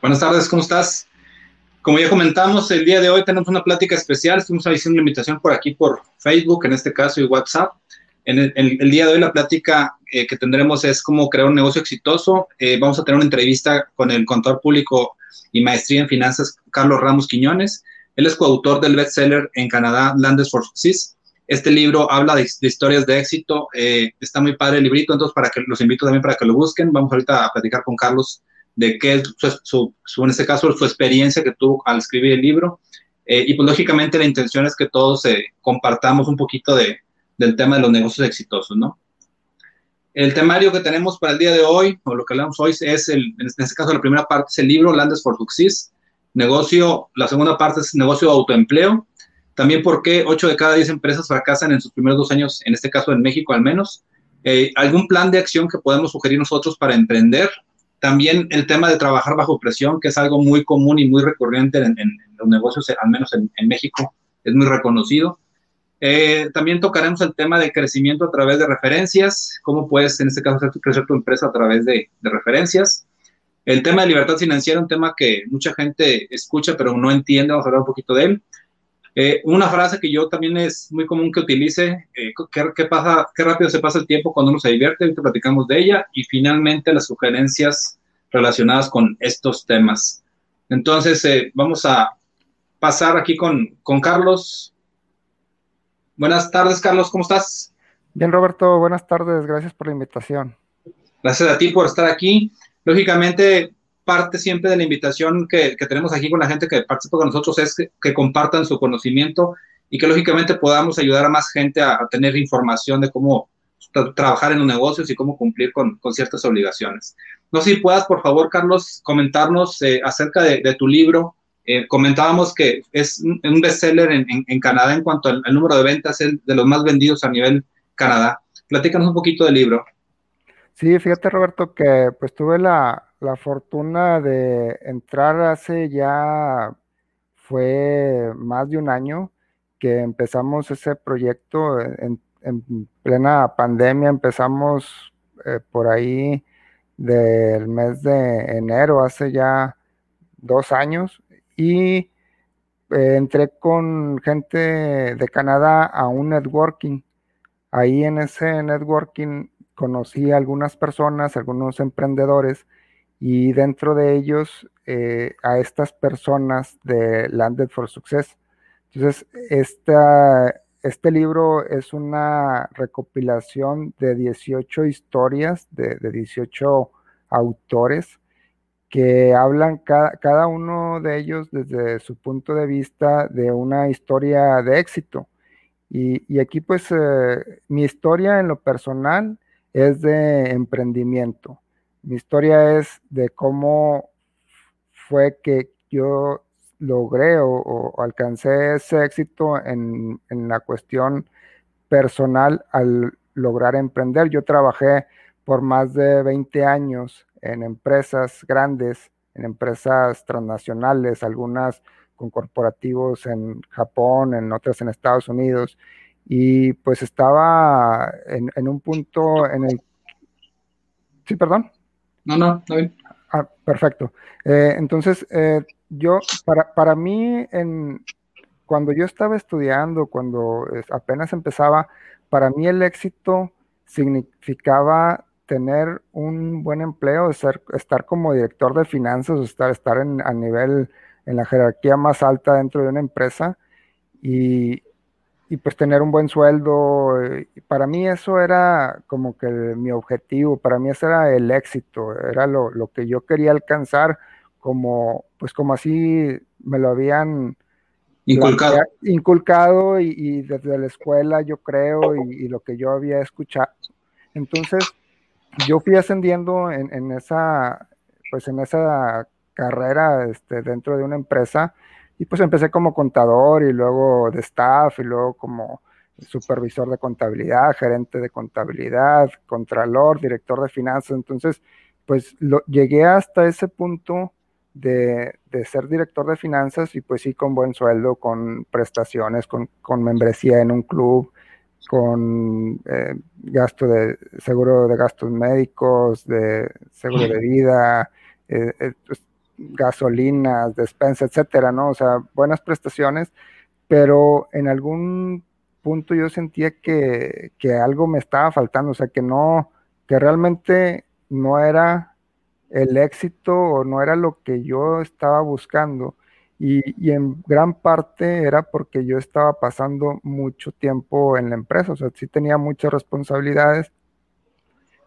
Buenas tardes, ¿cómo estás? Como ya comentamos, el día de hoy tenemos una plática especial. Estuvimos haciendo una invitación por aquí por Facebook, en este caso, y WhatsApp. En el, día de hoy la plática eh, que tendremos es cómo crear un negocio exitoso. Eh, vamos a tener una entrevista con el contador público y maestría en finanzas, Carlos Ramos Quiñones. Él es coautor del bestseller en Canadá, Landes for Success. Este libro habla de, historias de éxito. Eh, está muy padre el librito, entonces para que los invito también para que lo busquen. Vamos ahorita a platicar con Carlos de qué es su, en este caso, su experiencia que tuvo al escribir el libro. Eh, y pues lógicamente la intención es que todos eh, compartamos un poquito de, del tema de los negocios exitosos, ¿no? El temario que tenemos para el día de hoy, o lo que hablamos hoy, es, el, en este caso, la primera parte es el libro Landes for Success, negocio, la segunda parte es negocio de autoempleo, también por qué 8 de cada 10 empresas fracasan en sus primeros dos años, en este caso en México al menos, eh, algún plan de acción que podemos sugerir nosotros para emprender también el tema de trabajar bajo presión, que es algo muy común y muy recurrente en, los negocios, al menos en, México, es muy reconocido. Eh, también tocaremos el tema de crecimiento a través de referencias, cómo puedes, en este caso, crecer tu empresa a través de, de referencias. El tema de libertad financiera, un tema que mucha gente escucha, pero no entiende, vamos a hablar un poquito de él. Eh, una frase que yo también es muy común que utilice, eh, ¿qué, pasa, qué rápido se pasa el tiempo cuando uno se divierte, ahorita platicamos de ella, y finalmente las sugerencias relacionadas con estos temas. Entonces, eh, vamos a pasar aquí con, con Carlos. Buenas tardes, Carlos, ¿cómo estás? Bien, Roberto, buenas tardes, gracias por la invitación. Gracias a ti por estar aquí. Lógicamente, parte siempre de la invitación que, tenemos aquí con la gente que participa con nosotros es que, compartan su conocimiento y que lógicamente podamos ayudar a más gente a, tener información de cómo trabajar en los negocios y cómo cumplir con, ciertas obligaciones. No sé si puedas, por favor, Carlos, comentarnos eh, acerca de, tu libro. Eh, comentábamos que es un bestseller en, en, Canadá en cuanto al, número de ventas, es de los más vendidos a nivel Canadá. Platícanos un poquito del libro. Sí, fíjate Roberto que pues tuve la, la fortuna de entrar hace ya fue más de un año que empezamos ese proyecto en, plena pandemia, empezamos eh, por ahí del mes de enero, hace ya dos años, y eh, entré con gente de Canadá a un networking. Ahí en ese networking conocí a algunas personas, algunos emprendedores, y dentro de ellos eh, a estas personas de Landed for Success. Entonces, este libro es una recopilación de 18 historias de, 18 autores que hablan cada, uno de ellos desde su punto de vista de una historia de éxito. Y, aquí pues eh, mi historia en lo personal es de emprendimiento. Mi historia es de cómo fue que yo logré o, alcancé ese éxito en, la cuestión personal al lograr emprender. Yo trabajé por más de 20 años en empresas grandes, en empresas transnacionales, algunas con corporativos en Japón, en otras en Estados Unidos, y pues estaba en, en un punto en el... Sí, perdón. No, no, está bien. Ah, perfecto. Eh, entonces, eh, yo, para, para mí, en, cuando yo estaba estudiando, cuando apenas empezaba, para mí el éxito significaba tener un buen empleo, ser, estar como director de finanzas, estar, estar en, a nivel, en la jerarquía más alta dentro de una empresa y, y pues tener un buen sueldo. Para mí eso era como que mi objetivo, para mí ese era el éxito, era lo, que yo quería alcanzar, como pues como así me lo habían inculcado, inculcado y, desde la escuela yo creo y, lo que yo había escuchado. Entonces yo fui ascendiendo en, en esa pues en esa carrera este, dentro de una empresa y pues empecé como contador y luego de staff y luego como supervisor de contabilidad, gerente de contabilidad, contralor, director de finanzas. Entonces, pues lo, llegué hasta ese punto de, ser director de finanzas y pues sí con buen sueldo, con prestaciones, con, membresía en un club, con eh, gasto de seguro de gastos médicos, de seguro de vida, eh, eh, pues, gasolinas, despensa, etcétera, ¿no? O sea, buenas prestaciones, pero en algún punto yo sentía que, que algo me estaba faltando, o sea, que no, que realmente no era el éxito o no era lo que yo estaba buscando. Y, y, en gran parte era porque yo estaba pasando mucho tiempo en la empresa, o sea, sí tenía muchas responsabilidades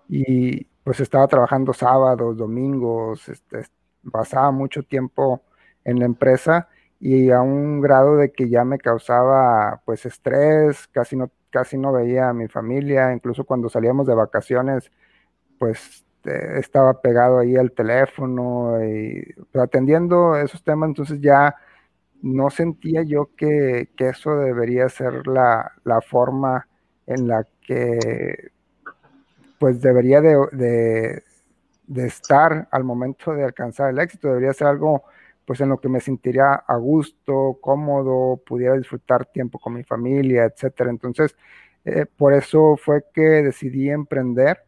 y pues estaba trabajando sábados, domingos, este, pasaba mucho tiempo en la empresa y a un grado de que ya me causaba pues estrés, casi no, casi no veía a mi familia, incluso cuando salíamos de vacaciones, pues eh, estaba pegado ahí al teléfono y atendiendo esos temas, entonces ya no sentía yo que, eso debería ser la, la, forma en la que pues debería de, de estar al momento de alcanzar el éxito, debería ser algo pues en lo que me sentiría a gusto, cómodo, pudiera disfrutar tiempo con mi familia, etcétera. Entonces, eh, por eso fue que decidí emprender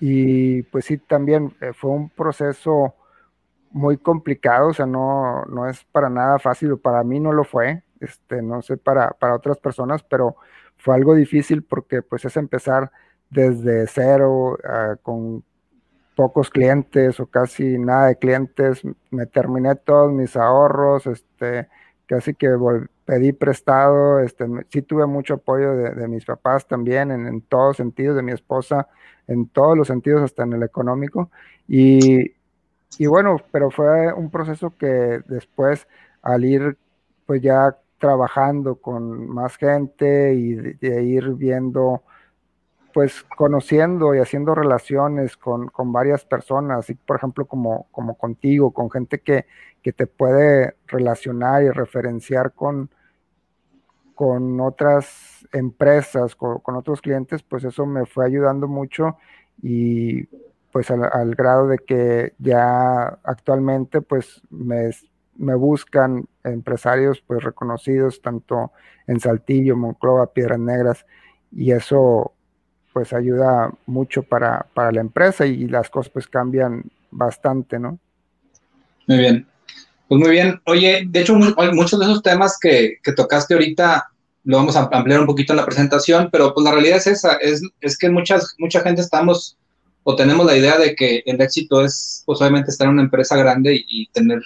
y pues sí, también eh, fue un proceso muy complicado, o sea, no, no es para nada fácil, para mí no lo fue, este, no sé para, para otras personas, pero fue algo difícil porque pues es empezar desde cero, uh, con pocos clientes o casi nada de clientes, me terminé todos mis ahorros, este, casi que pedí prestado, este, sí tuve mucho apoyo de, mis papás también en, en, todos sentidos, de mi esposa, en todos los sentidos, hasta en el económico, y, y bueno, pero fue un proceso que después al ir pues ya trabajando con más gente y de ir viendo pues conociendo y haciendo relaciones con, varias personas, y por ejemplo como, como contigo, con gente que, te puede relacionar y referenciar con, con otras empresas, con, otros clientes, pues eso me fue ayudando mucho y pues al, grado de que ya actualmente pues me, me, buscan empresarios pues reconocidos tanto en Saltillo, Monclova, Piedras Negras y eso pues ayuda mucho para, la empresa y las cosas pues cambian bastante, ¿no? Muy bien. Pues muy bien. Oye, de hecho, muchos de esos temas que, tocaste ahorita lo vamos a ampliar un poquito en la presentación, pero pues la realidad es esa, es, es que muchas, mucha gente estamos o tenemos la idea de que el éxito es pues obviamente estar en una empresa grande y tener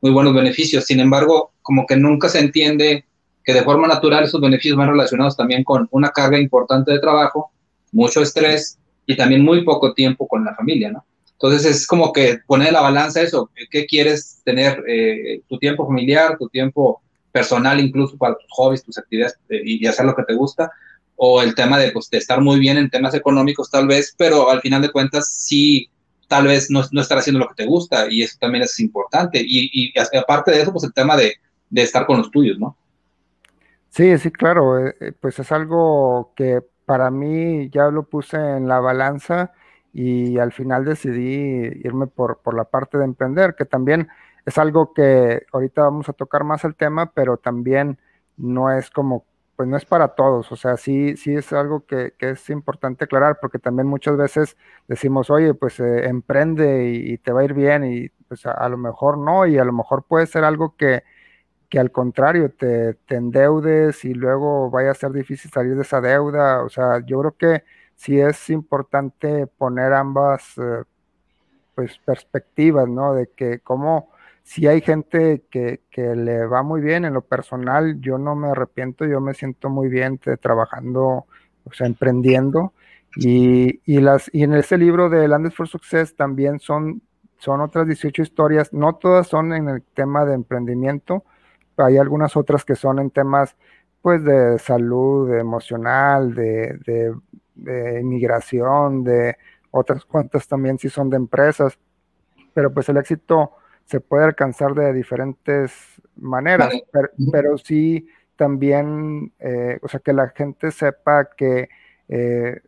muy buenos beneficios. Sin embargo, como que nunca se entiende que de forma natural esos beneficios van relacionados también con una carga importante de trabajo mucho estrés y también muy poco tiempo con la familia, ¿no? Entonces es como que poner la balanza eso, ¿qué quieres tener? Eh, tu tiempo familiar, tu tiempo personal, incluso para tus hobbies, tus actividades eh, y, hacer lo que te gusta, o el tema de, pues, de estar muy bien en temas económicos tal vez, pero al final de cuentas sí, tal vez no, no estar haciendo lo que te gusta y eso también es importante. Y, y aparte de eso, pues el tema de, de estar con los tuyos, ¿no? Sí, sí, claro, eh, pues es algo que para mí ya lo puse en la balanza y al final decidí irme por, la parte de emprender, que también es algo que ahorita vamos a tocar más el tema, pero también no es como, pues no es para todos, o sea, sí, sí es algo que, es importante aclarar, porque también muchas veces decimos, oye, pues eh, emprende y, te va a ir bien, y pues a, lo mejor no, y a lo mejor puede ser algo que, que al contrario te, endeudes y luego vaya a ser difícil salir de esa deuda. O sea, yo creo que sí es importante poner ambas eh, pues perspectivas, ¿no? De que como si hay gente que, le va muy bien en lo personal, yo no me arrepiento, yo me siento muy bien trabajando, o sea, emprendiendo. Y, las, y en ese libro de Landes for Success también son, son otras 18 historias, no todas son en el tema de emprendimiento, hay algunas otras que son en temas pues de salud emocional, de, de, inmigración, de otras cuantas también sí son de empresas, pero pues el éxito se puede alcanzar de diferentes maneras, pero, sí también, eh, o sea, que la gente sepa que eh,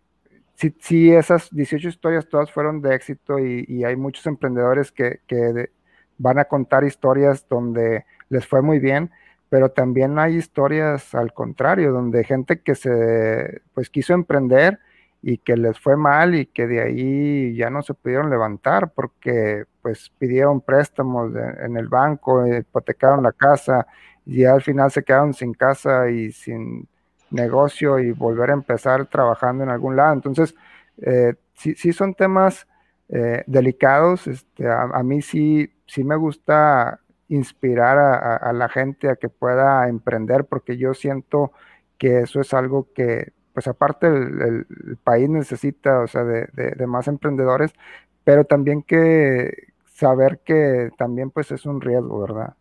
sí, esas 18 historias todas fueron de éxito y, hay muchos emprendedores que, que van a contar historias donde les fue muy bien, pero también hay historias al contrario, donde gente que se pues quiso emprender y que les fue mal y que de ahí ya no se pudieron levantar porque pues pidieron préstamos en el banco, hipotecaron la casa y al final se quedaron sin casa y sin negocio y volver a empezar trabajando en algún lado. Entonces, eh, sí, sí, son temas eh, delicados. Este, a, mí sí, sí me gusta inspirar a, la gente a que pueda emprender porque yo siento que eso es algo que pues aparte el, país necesita, o sea, de, más emprendedores, pero también que saber que también pues es un riesgo, ¿verdad?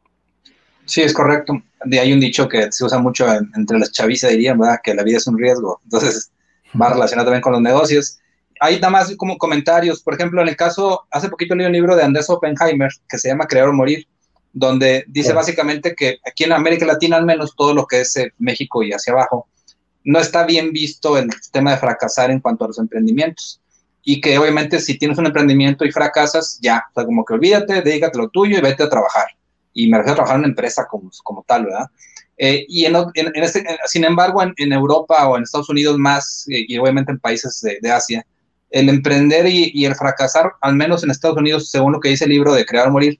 Sí, es correcto. De hay un dicho que se usa mucho entre las chavisas, dirían, ¿verdad? Que la vida es un riesgo. Entonces, va relacionado también con los negocios. Hay nada más como comentarios. Por ejemplo, en el caso, hace poquito leí un libro de Andrés Oppenheimer que se llama Crear o Morir, donde dice básicamente que aquí en América Latina, al menos todo lo que es eh, México y hacia abajo, no está bien visto el tema de fracasar en cuanto a los emprendimientos. Y que obviamente si tienes un emprendimiento y fracasas, ya, o sea, como que olvídate, dedícate lo tuyo y vete a trabajar. Y me refiero a trabajar en una empresa como, como tal, ¿verdad? Eh, y en, en, este, sin embargo, en, Europa o en Estados Unidos más, eh, y obviamente en países de, Asia, el emprender y, el fracasar, al menos en Estados Unidos, según lo que dice el libro de Crear o Morir,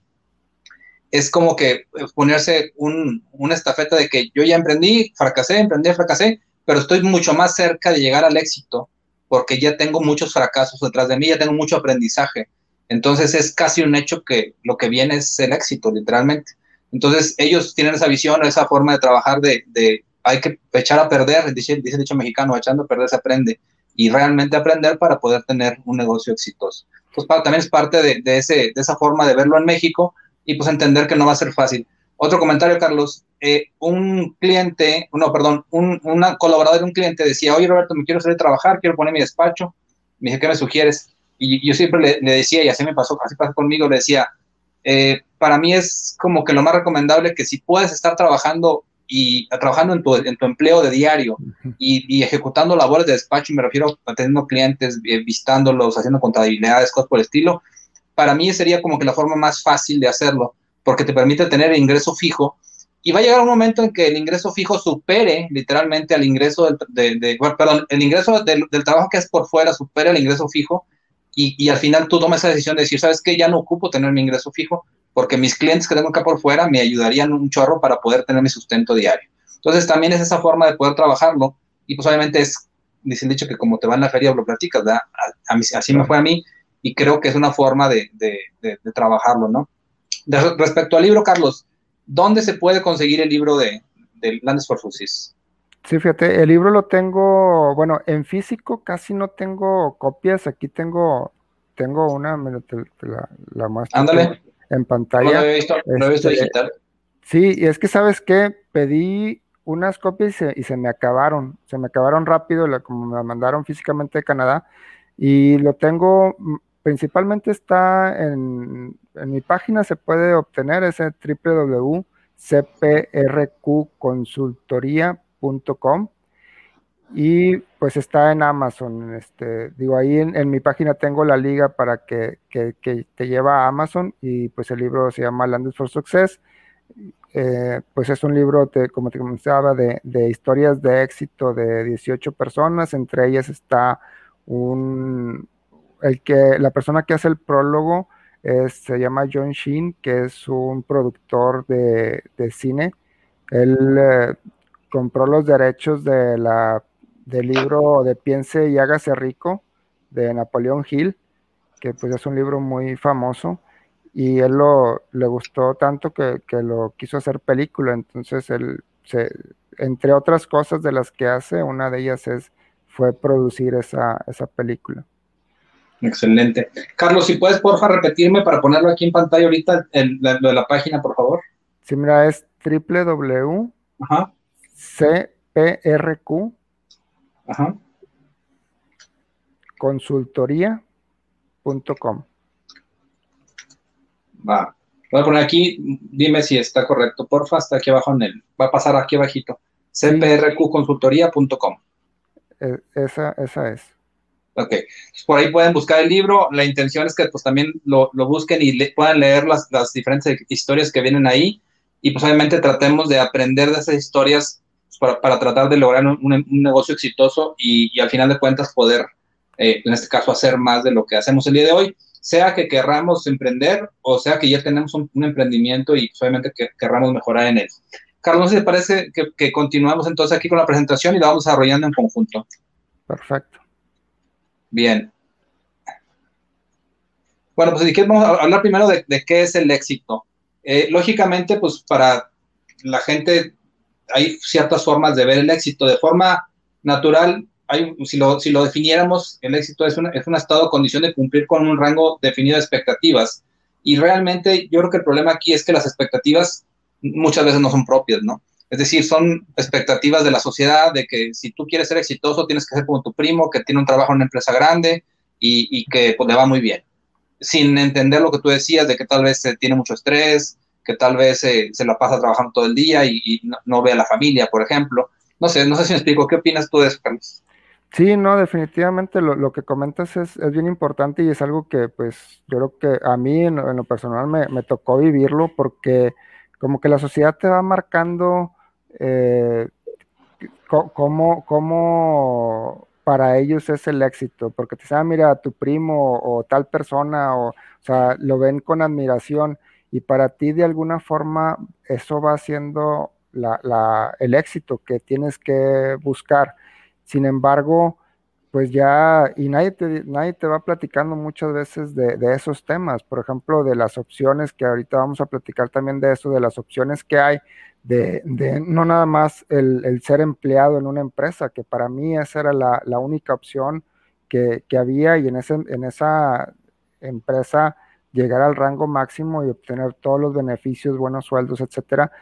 es como que ponerse un, una estafeta de que yo ya emprendí, fracasé, emprendí, fracasé, pero estoy mucho más cerca de llegar al éxito porque ya tengo muchos fracasos detrás de mí, ya tengo mucho aprendizaje. Entonces es casi un hecho que lo que viene es el éxito, literalmente. Entonces ellos tienen esa visión, esa forma de trabajar de, hay que echar a perder, dice, dice el dicho mexicano, echando a perder se aprende, y realmente aprender para poder tener un negocio exitoso. Pues también es parte de, de, ese, de esa forma de verlo en México y pues entender que no va a ser fácil. Otro comentario, Carlos. Eh, un cliente, no, perdón, un una colaborador de un cliente decía, oye, Roberto, me quiero salir a trabajar, quiero poner mi despacho. Me dije, ¿qué me sugieres? Y yo siempre le, decía, y así me pasó, así pasó conmigo, le decía, eh, para mí es como que lo más recomendable que si puedes estar trabajando y trabajando en tu, en tu empleo de diario y, y, ejecutando labores de despacho, y me refiero a teniendo clientes, eh, visitándolos, haciendo contabilidades, cosas por el estilo, para mí sería como que la forma más fácil de hacerlo porque te permite tener ingreso fijo. Y va a llegar un momento en que el ingreso fijo supere literalmente al ingreso del, de, perdón, el ingreso del, trabajo que es por fuera supere el ingreso fijo y, y, al final tú tomas esa decisión de decir, ¿sabes qué? Ya no ocupo tener mi ingreso fijo porque mis clientes que tengo acá por fuera me ayudarían un chorro para poder tener mi sustento diario. Entonces también es esa forma de poder trabajarlo y pues obviamente es, dicen dicho que como te va en la feria lo platicas, A, así me fue a mí y creo que es una forma de, de, de trabajarlo, ¿no? respecto al libro, Carlos, ¿dónde se puede conseguir el libro de, de Landes for Fusis? Sí, fíjate, el libro lo tengo, bueno, en físico casi no tengo copias, aquí tengo, tengo una, la, la muestro Ándale. en pantalla. No he visto, no he visto este, digital. Sí, y es que sabes qué, pedí unas copias y se, y se, me acabaron, se me acabaron rápido, como me la mandaron físicamente de Canadá, y lo tengo principalmente está en, mi página, se puede obtener ese www.cprqconsultoría.com y pues está en Amazon. Este, digo, ahí en, mi página tengo la liga para que, te lleva a Amazon y pues el libro se llama Landed for Success. Eh, pues es un libro, como te comentaba, de, de historias de éxito de 18 personas, entre ellas está un, el que, la persona que hace el prólogo se llama John Sheen, que es un productor de, cine. Él eh, compró los derechos de la, del libro de Piense y hágase rico de Napoleón Hill, que pues es un libro muy famoso y él lo, le gustó tanto que, lo quiso hacer película. Entonces él, se, entre otras cosas de las que hace, una de ellas es fue producir esa, esa película. Excelente. Carlos, si puedes, porfa, repetirme para ponerlo aquí en pantalla ahorita, en lo de la página, por favor. Sí, mira, es www.cprq Ajá. consultoría.com. Va. Voy a poner aquí, dime si está correcto, porfa, está aquí abajo en el, va a pasar aquí abajito, cprqconsultoría.com. E, esa, esa es. Ok, por ahí pueden buscar el libro. La intención es que pues también lo, busquen y puedan leer las, diferentes historias que vienen ahí. Y pues obviamente tratemos de aprender de esas historias para, tratar de lograr un, negocio exitoso y, al final de cuentas poder eh, en este caso, hacer más de lo que hacemos el día de hoy, sea que querramos emprender o sea que ya tenemos un, emprendimiento y obviamente que querramos mejorar en él. Carlos, ¿te parece que, que, continuamos entonces aquí con la presentación y la vamos desarrollando en conjunto? Perfecto. Bien. Bueno, pues si vamos a hablar primero de, qué es el éxito. Eh, lógicamente, pues para la gente hay ciertas formas de ver el éxito. De forma natural, hay, si, lo, si lo definiéramos, el éxito es, es un estado condición de cumplir con un rango definido de expectativas. Y realmente yo creo que el problema aquí es que las expectativas muchas veces no son propias, ¿no? Es decir, son expectativas de la sociedad de que si tú quieres ser exitoso tienes que ser como tu primo, que tiene un trabajo en una empresa grande y, que pues, le va muy bien. Sin entender lo que tú decías de que tal vez tiene mucho estrés, que tal vez se la pasa trabajando todo el día y, no, ve a la familia, por ejemplo. No sé, no sé si me explico. ¿Qué opinas tú de eso, Carlos? Sí, no, definitivamente lo, que comentas es, bien importante y es algo que pues yo creo que a mí en, lo personal me, me, tocó vivirlo porque como que la sociedad te va marcando eh, cómo, para ellos es el éxito, porque te saben, mira, tu primo o, tal persona, o, o sea, lo ven con admiración y para ti de alguna forma eso va siendo el éxito que tienes que buscar. Sin embargo, pues ya, y nadie te, nadie te va platicando muchas veces de, esos temas, por ejemplo, de las opciones, que ahorita vamos a platicar también de eso, de las opciones que hay, de, no nada más el, ser empleado en una empresa, que para mí esa era la, única opción que, había y en, ese, en esa empresa llegar al rango máximo y obtener todos los beneficios, buenos sueldos, etcétera,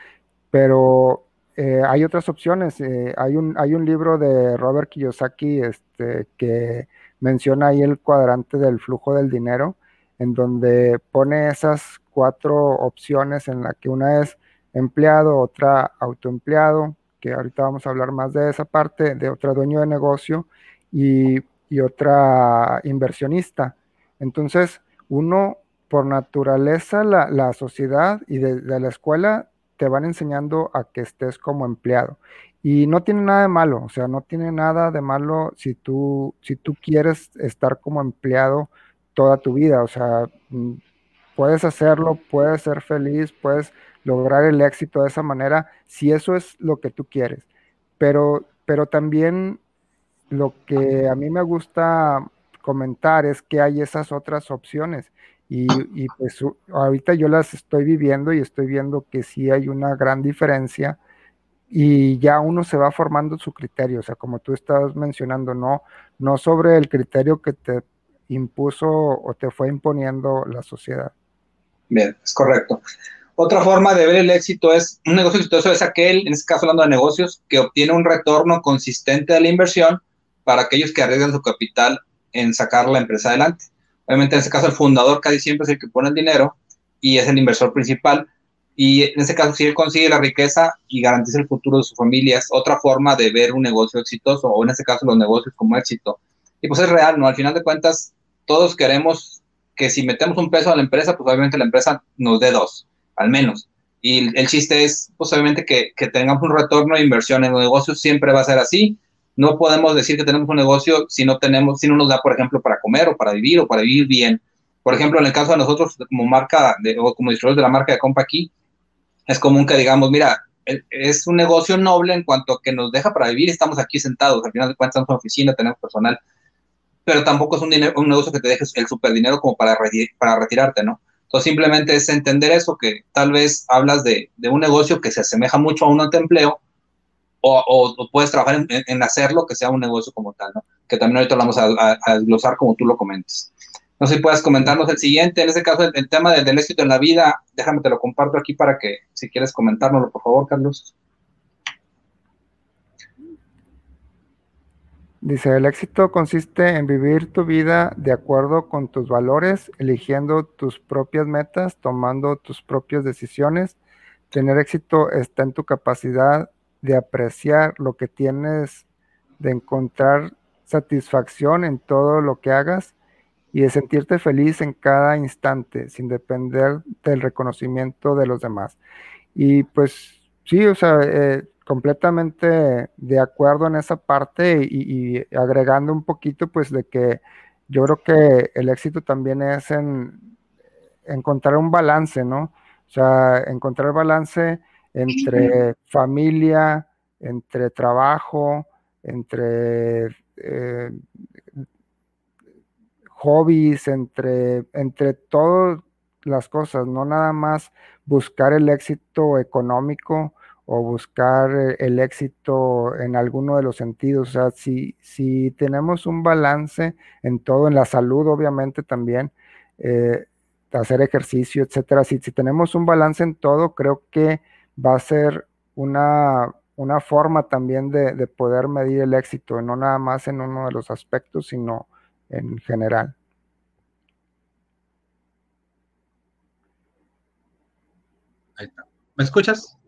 pero eh, hay otras opciones. Eh, hay, un, hay un libro de Robert Kiyosaki este, que menciona ahí el cuadrante del flujo del dinero, en donde pone esas cuatro opciones en la que una es empleado, otra autoempleado, que ahorita vamos a hablar más de esa parte, de otra dueño de negocio y, otra inversionista. Entonces, uno, por naturaleza, la, sociedad y de la escuela te van enseñando a que estés como empleado. Y no tiene nada de malo, o sea, no tiene nada de malo si tú, si tú quieres estar como empleado toda tu vida, o sea, mm, puedes hacerlo, puedes ser feliz, puedes lograr el éxito de esa manera, si eso es lo que tú quieres. Pero, pero también lo que a mí me gusta comentar es que hay esas otras opciones y, pues ahorita yo las estoy viviendo y estoy viendo que sí hay una gran diferencia y ya uno se va formando su criterio, o sea, como tú estabas mencionando, no, no sobre el criterio que te impuso o te fue imponiendo la sociedad. Bien, es correcto. Otra forma de ver el éxito es, un negocio exitoso es aquel, en este caso hablando de negocios, que obtiene un retorno consistente de la inversión para aquellos que arriesgan su capital en sacar la empresa adelante. Obviamente, en este caso, el fundador casi siempre es el que pone el dinero y es el inversor principal. Y en este caso, si él consigue la riqueza y garantiza el futuro de su familia, es otra forma de ver un negocio exitoso, o en este caso, los negocios como éxito. Y pues es real, ¿no? Al final de cuentas, todos queremos que si metemos un peso a la empresa, pues obviamente la empresa nos dé dos, al menos. Y el chiste es, pues que, que tengamos un retorno de inversión en los negocios, siempre va a ser así no podemos decir que tenemos un negocio si no tenemos, si no nos da, por ejemplo, para comer o para vivir o para vivir bien. Por ejemplo, en el caso de nosotros como marca de, o como distribuidores de la marca de Compa aquí, es común que digamos, mira, e, es un negocio noble en cuanto a que nos deja para vivir, estamos aquí sentados, al final de cuentas estamos en oficina, tenemos personal, pero tampoco es un, dinero, un negocio que te deje el super dinero como para, para retirarte, ¿no? Entonces simplemente es entender eso, que tal vez hablas de, un negocio que se asemeja mucho a un autoempleo, o, puedes trabajar en, hacerlo que sea un negocio como tal, ¿no? Que también ahorita lo vamos a, desglosar como tú lo comentes. No sé si puedes comentarnos el siguiente, en ese caso el, tema del, éxito en la vida, déjame te lo comparto aquí para que si quieres comentárnoslo, por favor, Carlos. Dice, el éxito consiste en vivir tu vida de acuerdo con tus valores, eligiendo tus propias metas, tomando tus propias decisiones. Tener éxito está en tu capacidad de apreciar lo que tienes, de encontrar satisfacción en todo lo que hagas y de sentirte feliz en cada instante sin depender del reconocimiento de los demás. Y pues sí, o sea, eh, completamente de acuerdo en esa parte y, agregando un poquito, pues, de que yo creo que el éxito también es en encontrar un balance, ¿no? O sea, encontrar balance entre familia, entre trabajo, entre eh, hobbies, entre, entre todas las cosas, no nada más buscar el éxito económico o buscar eh, el éxito en alguno de los sentidos. O sea, si, si tenemos un balance en todo, en la salud obviamente también, eh, hacer ejercicio, etcétera, si, si tenemos un balance en todo, creo que va a ser una, una forma también de, de, poder medir el éxito, no nada más en uno de los aspectos, sino en general. Ahí está. ¿Me escuchas?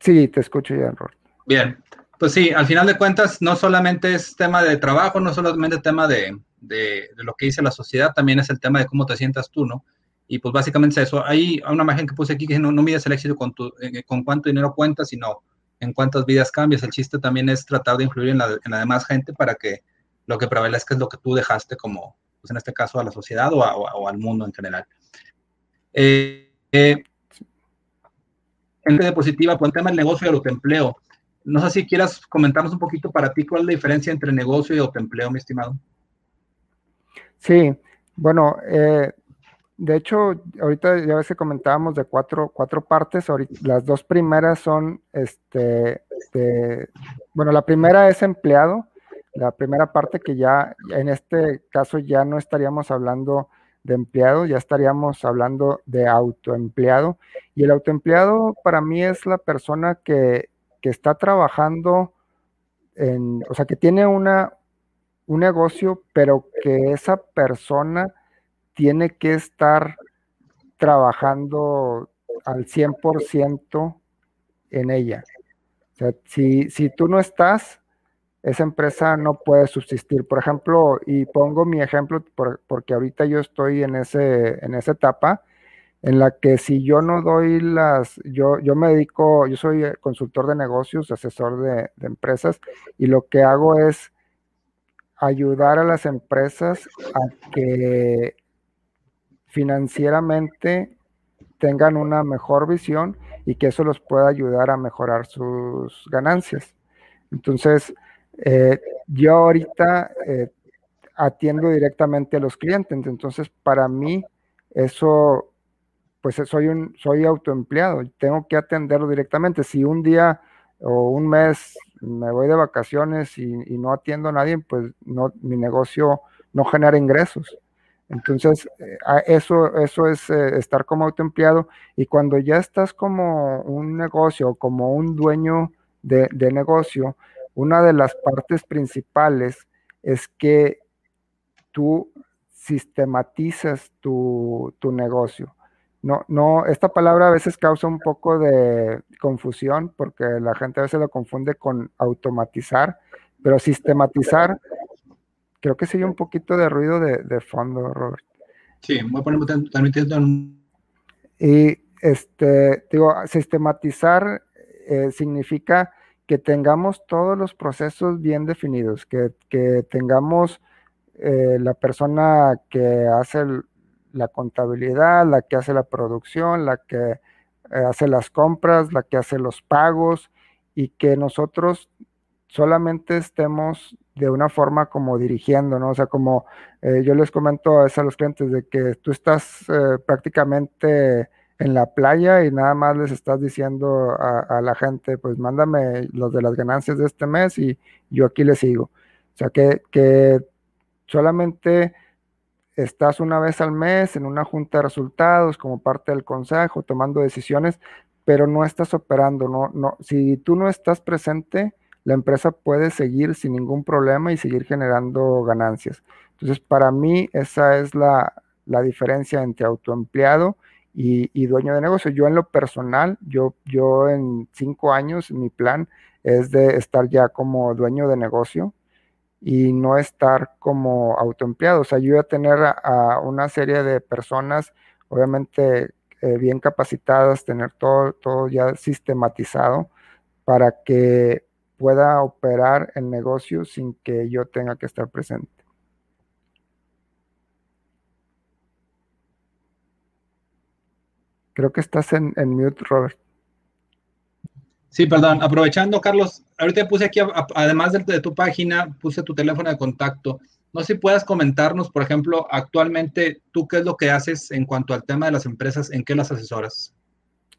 Sí, te escucho ya, Robert. Bien, pues sí, al final de cuentas no solamente es tema de trabajo, no solamente tema de, de, lo que dice la sociedad, también es el tema de cómo te sientas tú, ¿no? Y pues básicamente es eso. Hay una imagen que puse aquí que no, no mides el éxito con, tu, eh, con cuánto dinero cuentas, sino en cuántas vidas cambias. El chiste también es tratar de influir en la, en la demás gente para que lo que prevalezca es lo que tú dejaste como, pues en este caso, a la sociedad o, a, o al mundo en general. Eh, eh, en diapositiva, pues el tema del negocio y el autoempleo. No sé si quieras comentarnos un poquito para ti cuál es la diferencia entre negocio y autoempleo, mi estimado. Sí, bueno, eh, de hecho, ahorita ya ves que comentábamos de cuatro, cuatro partes. las dos primeras son, este, bueno, la primera es empleado. La primera parte que ya, en este caso ya no estaríamos hablando de empleado, ya estaríamos hablando de autoempleado. Y el autoempleado para mí es la persona que, está trabajando en, o sea, que tiene una, un negocio, pero que esa persona tiene que estar trabajando al 100% en ella. O sea, si, si tú no estás, esa empresa no puede subsistir. Por ejemplo, y pongo mi ejemplo porque ahorita yo estoy en, ese, en esa etapa en la que si yo no doy las, yo, yo me dedico, yo soy consultor de negocios, asesor de, de empresas, y lo que hago es ayudar a las empresas a que financieramente tengan una mejor visión y que eso los pueda ayudar a mejorar sus ganancias. Entonces, eh, yo ahorita eh, atiendo directamente a los clientes, entonces para mí eso, pues soy un, soy autoempleado, tengo que atenderlo directamente. Si un día o un mes me voy de vacaciones y, no atiendo a nadie, pues no, mi negocio no genera ingresos. Entonces, eh, eso, eso es eh, estar como autoempleado y cuando ya estás como un negocio, como un dueño de, negocio, una de las partes principales es que tú sistematizas tu, tu, negocio. No, no, esta palabra a veces causa un poco de confusión porque la gente a veces lo confunde con automatizar, pero sistematizar Creo que sigue un poquito de ruido de, fondo, Robert. Sí, voy a poner transmitiendo. Y este, digo, sistematizar eh, significa que tengamos todos los procesos bien definidos, que, tengamos eh, la persona que hace la contabilidad, la que hace la producción, la que eh, hace las compras, la que hace los pagos y que nosotros solamente estemos de una forma como dirigiendo, ¿no? O sea, como eh, yo les comento a, veces a los clientes de que tú estás prácticamente en la playa y nada más les estás diciendo a, la gente, pues mándame los de las ganancias de este mes y yo aquí les sigo. O sea, que, que solamente estás una vez al mes en una junta de resultados como parte del consejo, tomando decisiones, pero no estás operando, no, no, si tú no estás presente, la empresa puede seguir sin ningún problema y seguir generando ganancias. Entonces, para mí esa es la, diferencia entre autoempleado y, dueño de negocio. Yo en lo personal, yo, yo en cinco años, mi plan es de estar ya como dueño de negocio y no estar como autoempleado. O sea, yo voy a tener a, una serie de personas, obviamente eh, bien capacitadas, tener todo, todo ya sistematizado para que pueda operar el negocio sin que yo tenga que estar presente. Creo que estás en, mute, Robert. Sí, perdón. Aprovechando, Carlos, ahorita puse aquí, además de, tu página, puse tu teléfono de contacto. No sé si puedas comentarnos, por ejemplo, actualmente, tú qué es lo que haces en cuanto al tema de las empresas, en qué las asesoras.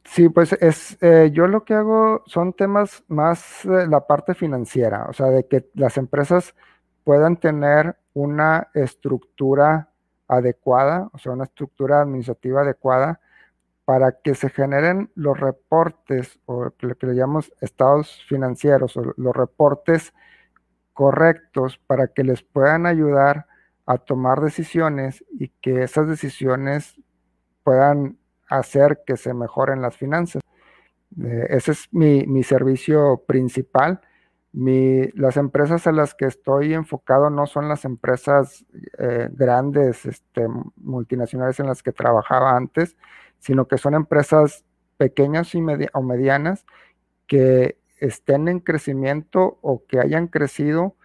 Sí, pues es, eh, yo lo que hago son temas más la parte financiera, o sea, de que las empresas puedan tener una estructura adecuada, o sea, una estructura administrativa adecuada para que se generen los reportes o lo que le llamamos estados financieros o los reportes correctos para que les puedan ayudar a tomar decisiones y que esas decisiones puedan hacer que se mejoren las finanzas. Eh, ese es mi, servicio principal. Las empresas a las que estoy enfocado no son las empresas eh, grandes, este, multinacionales en las que trabajaba antes, sino que son empresas pequeñas y o medianas que estén en crecimiento o que hayan crecido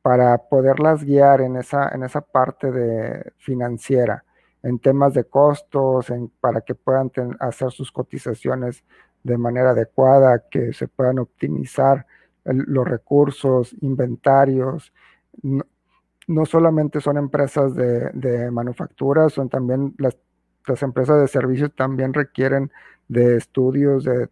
para poderlas guiar en esa, en esa parte de financiera en temas de costos, para que puedan hacer sus cotizaciones de manera adecuada, que se puedan optimizar los recursos, inventarios. No, solamente son empresas de, manufactura, son también las, empresas de servicios también requieren de estudios, de,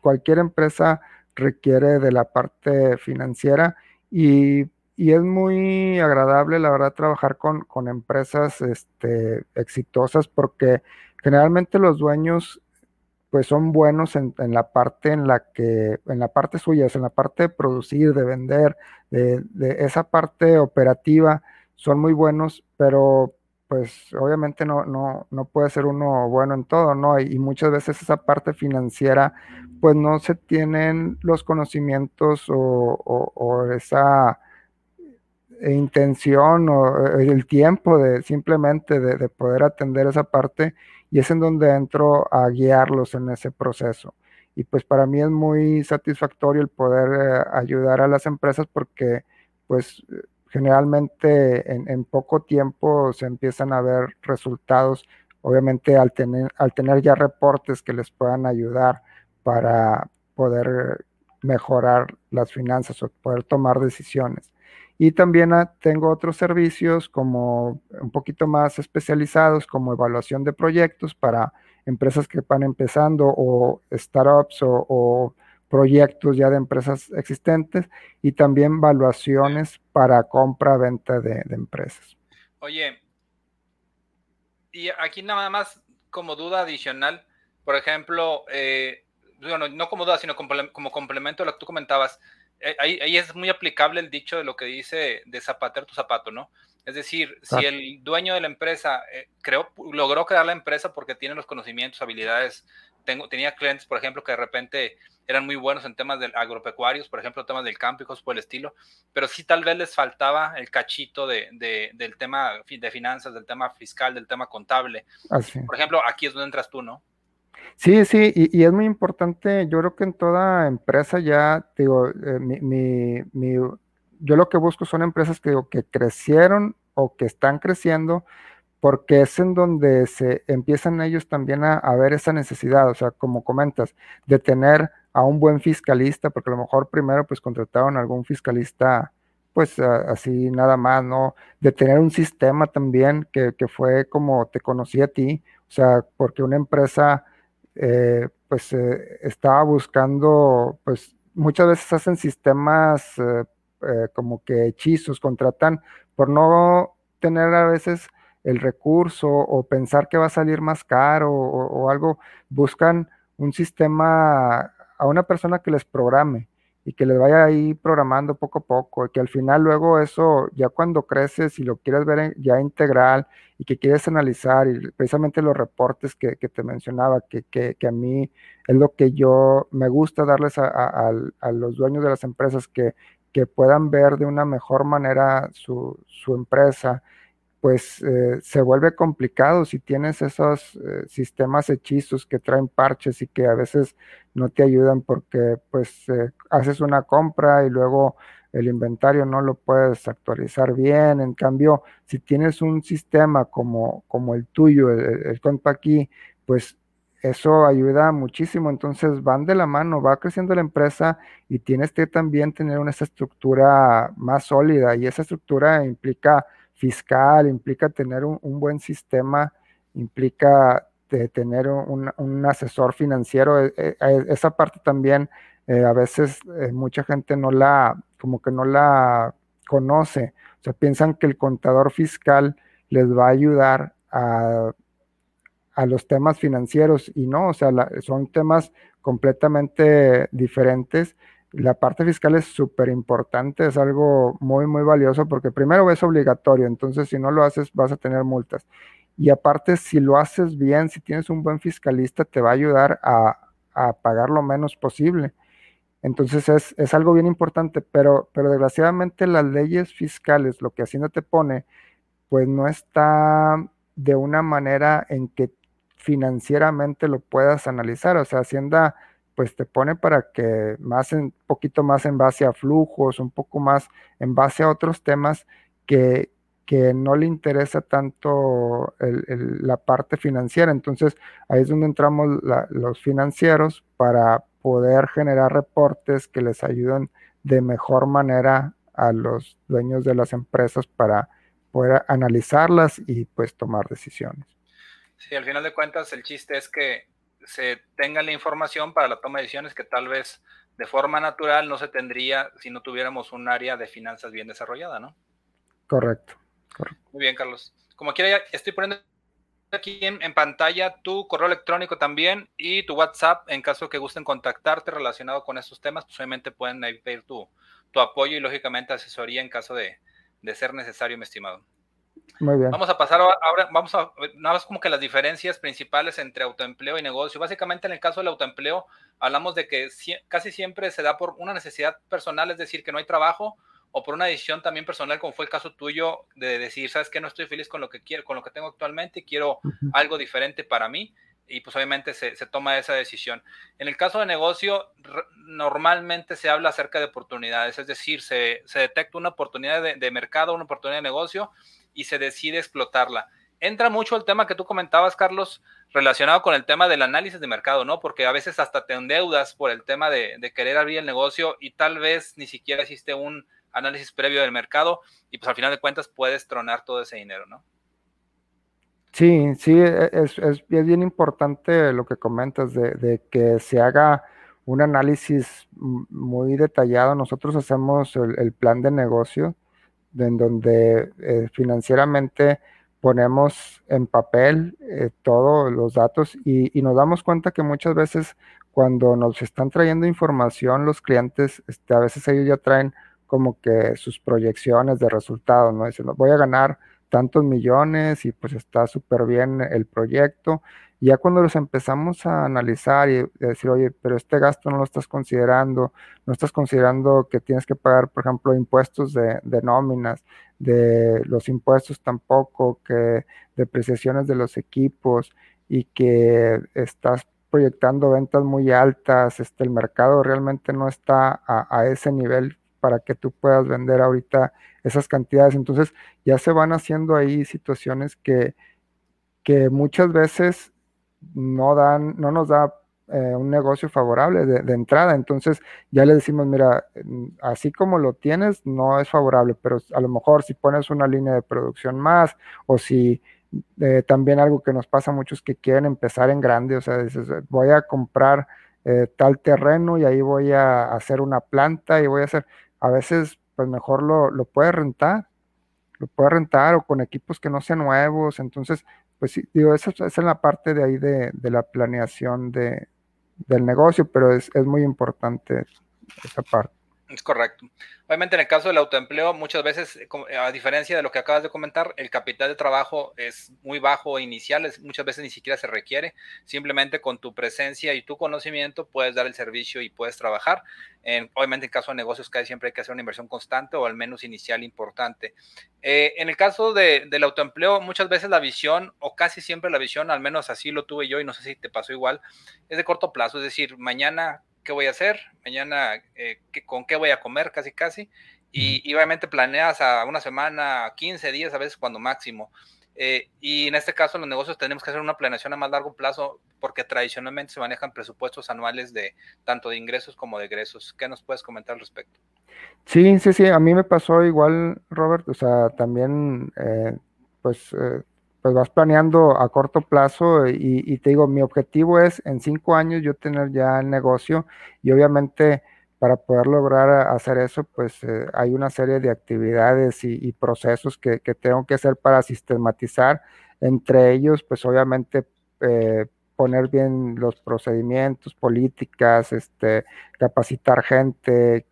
cualquier empresa requiere de la parte financiera y y es muy agradable, la verdad, trabajar con, empresas este, exitosas porque generalmente los dueños pues son buenos en, la parte en la que, en la parte suya, en la parte de producir, de vender, de, esa parte operativa, son muy buenos, pero pues obviamente no, no, no puede ser uno bueno en todo, ¿no? Y, muchas veces esa parte financiera, pues no se tienen los conocimientos o esa e intención o eh, el tiempo de simplemente de, poder atender esa parte y es en donde entro a guiarlos en ese proceso. Y pues para mí es muy satisfactorio el poder eh, ayudar a las empresas porque pues generalmente en, poco tiempo se empiezan a ver resultados, obviamente al tener, al tener ya reportes que les puedan ayudar para poder mejorar las finanzas o poder tomar decisiones. Y también ah, tengo otros servicios como un poquito más especializados, como evaluación de proyectos para empresas que van empezando o startups o, proyectos ya de empresas existentes y también evaluaciones para compra-venta de, empresas. Oye, y aquí nada más como duda adicional, por ejemplo, eh, bueno, no como duda, sino como complemento a lo que tú comentabas, eh, ahí, es muy aplicable el dicho de lo que dice de zapater tu zapato, ¿no? Es decir, si el dueño de la empresa eh, creó, logró crear la empresa porque tiene los conocimientos, habilidades, tengo, tenía clientes, por ejemplo, que de repente eran muy buenos en temas de agropecuarios, por ejemplo, temas del campo y cosas por el estilo, pero sí tal vez les faltaba el cachito de, del tema de finanzas, del tema fiscal, del tema contable. Por ejemplo, aquí es donde entras tú, ¿no? Sí, sí, y, es muy importante, yo creo que en toda empresa ya, digo, eh, mi, mi, yo lo que busco son empresas que, digo, que crecieron o que están creciendo, porque es en donde se empiezan ellos también a, ver esa necesidad, o sea, como comentas, de tener a un buen fiscalista, porque a lo mejor primero pues contrataron a algún fiscalista, pues así nada más, ¿no? De tener un sistema también que, que fue como te conocí a ti, o sea, porque una empresa eh, pues eh, estaba buscando, pues muchas veces hacen sistemas eh, como que hechizos, contratan por no tener a veces el recurso o pensar que va a salir más caro o algo, buscan un sistema a una persona que les programe y que les vaya ahí programando poco a poco, y que al final luego eso, ya cuando creces y lo quieres ver ya integral y que quieres analizar, y precisamente los reportes que, te mencionaba, que, a mí es lo que yo me gusta darles a, los dueños de las empresas, que, que, puedan ver de una mejor manera su, su empresa, pues eh, se vuelve complicado si tienes esos eh, sistemas hechizos que traen parches y que a veces no te ayudan porque pues eh, haces una compra y luego el inventario no lo puedes actualizar bien. En cambio, si tienes un sistema como, como el tuyo, el, el aquí, pues eso ayuda muchísimo. Entonces van de la mano, va creciendo la empresa y tienes que también tener una estructura más sólida y esa estructura implica fiscal, implica tener un, buen sistema, implica tener un, asesor financiero. E, e, e, esa parte también eh, a veces eh, mucha gente no la, como que no la conoce. O sea, piensan que el contador fiscal les va a ayudar a, los temas financieros y no, o sea, son temas completamente diferentes la parte fiscal es súper importante, es algo muy, muy valioso porque primero es obligatorio, entonces si no lo haces vas a tener multas. Y aparte, si lo haces bien, si tienes un buen fiscalista, te va a ayudar a, pagar lo menos posible. Entonces es, es, algo bien importante, pero, pero desgraciadamente las leyes fiscales, lo que Hacienda te pone, pues no está de una manera en que financieramente lo puedas analizar. O sea, Hacienda pues te pone para que más un poquito más en base a flujos, un poco más en base a otros temas que, que no le interesa tanto la parte financiera. Entonces ahí es donde entramos los financieros para poder generar reportes que les ayuden de mejor manera a los dueños de las empresas para poder analizarlas y pues tomar decisiones. Sí, al final de cuentas el chiste es que se tenga la información para la toma de decisiones que tal vez de forma natural no se tendría si no tuviéramos un área de finanzas bien desarrollada, ¿no? Correcto. Muy bien, Carlos. Como quiera, estoy poniendo aquí en, pantalla tu correo electrónico también y tu WhatsApp en caso que gusten contactarte relacionado con estos temas, pues obviamente pueden pedir tu, tu apoyo y lógicamente asesoría en caso de, de ser necesario, mi estimado. Muy bien. Vamos a pasar ahora, vamos a nada más como que las diferencias principales entre autoempleo y negocio. Básicamente en el caso del autoempleo hablamos de que casi siempre se da por una necesidad personal, es decir, que no hay trabajo, o por una decisión también personal, como fue el caso tuyo, de decir, sabes que no estoy feliz con lo que quiero, con lo que tengo actualmente, y quiero algo diferente para mí, y pues obviamente se, toma esa decisión. En el caso de negocio, normalmente se habla acerca de oportunidades, es decir, se, detecta una oportunidad de, de mercado, una oportunidad de negocio, y se decide explotarla. Entra mucho el tema que tú comentabas, Carlos, relacionado con el tema del análisis de mercado, ¿no? Porque a veces hasta te endeudas por el tema de, querer abrir el negocio y tal vez ni siquiera existe un análisis previo del mercado y pues al final de cuentas puedes tronar todo ese dinero, ¿no? Sí, sí, e, es, bien importante lo que comentas de, que se haga un análisis muy detallado. Nosotros hacemos el plan de negocio en donde eh, financieramente ponemos en papel eh, todos los datos y, nos damos cuenta que muchas veces cuando nos están trayendo información los clientes, este, a veces ellos ya traen como que sus proyecciones de resultados, ¿no? Dicen, voy a ganar tantos millones y pues está súper bien el proyecto ya cuando los empezamos a analizar y decir, oye, pero este gasto no lo estás considerando, no estás considerando que tienes que pagar, por ejemplo, impuestos de, nóminas, de los impuestos tampoco, que depreciaciones de los equipos y que estás proyectando ventas muy altas, este, el mercado realmente no está a, ese nivel para que tú puedas vender ahorita esas cantidades. Entonces ya se van haciendo ahí situaciones que, que muchas veces no, dan, no nos da eh, un negocio favorable de, entrada. Entonces ya le decimos, mira, mm, así como lo tienes, no es favorable, pero a lo mejor si pones una línea de producción más o si eh, también algo que nos pasa a muchos que quieren empezar en grande, o sea, dices, voy a comprar eh, tal terreno y ahí voy a hacer una planta y voy a hacer, a veces pues mejor lo, lo puede rentar, lo puede rentar o con equipos que no sean nuevos, entonces pues sí, digo, esa, es la parte de ahí de, la planeación de, del negocio, pero es, muy importante esa parte. Es correcto. Obviamente en el caso del autoempleo, muchas veces, eh, a diferencia de lo que acabas de comentar, el capital de trabajo es muy bajo inicial, muchas veces ni siquiera se requiere, simplemente con tu presencia y tu conocimiento puedes dar el servicio y puedes trabajar. En, obviamente en caso de negocios que siempre hay que hacer una inversión constante o al menos inicial importante. Eh, en el caso de, del autoempleo, muchas veces la visión, o casi siempre la visión, al menos así lo tuve yo y no sé si te pasó igual, es de corto plazo, es decir, mañana qué voy a hacer, mañana eh, con qué voy a comer, casi casi. Y, obviamente planeas a una semana, 15 días a veces cuando máximo. Eh, y en este caso los negocios tenemos que hacer una planeación a más largo plazo porque tradicionalmente se manejan presupuestos anuales de tanto de ingresos como de egresos. ¿Qué nos puedes comentar al respecto? Sí, sí, sí, a mí me pasó igual, Robert, o sea, también, eh, pues pues vas planeando a corto plazo y, te digo, mi objetivo es en cinco años yo tener ya el negocio y obviamente para poder lograr hacer eso, pues eh, hay una serie de actividades y, procesos que, tengo que hacer para sistematizar. Entre ellos, pues obviamente eh, poner bien los procedimientos, políticas, este, capacitar gente,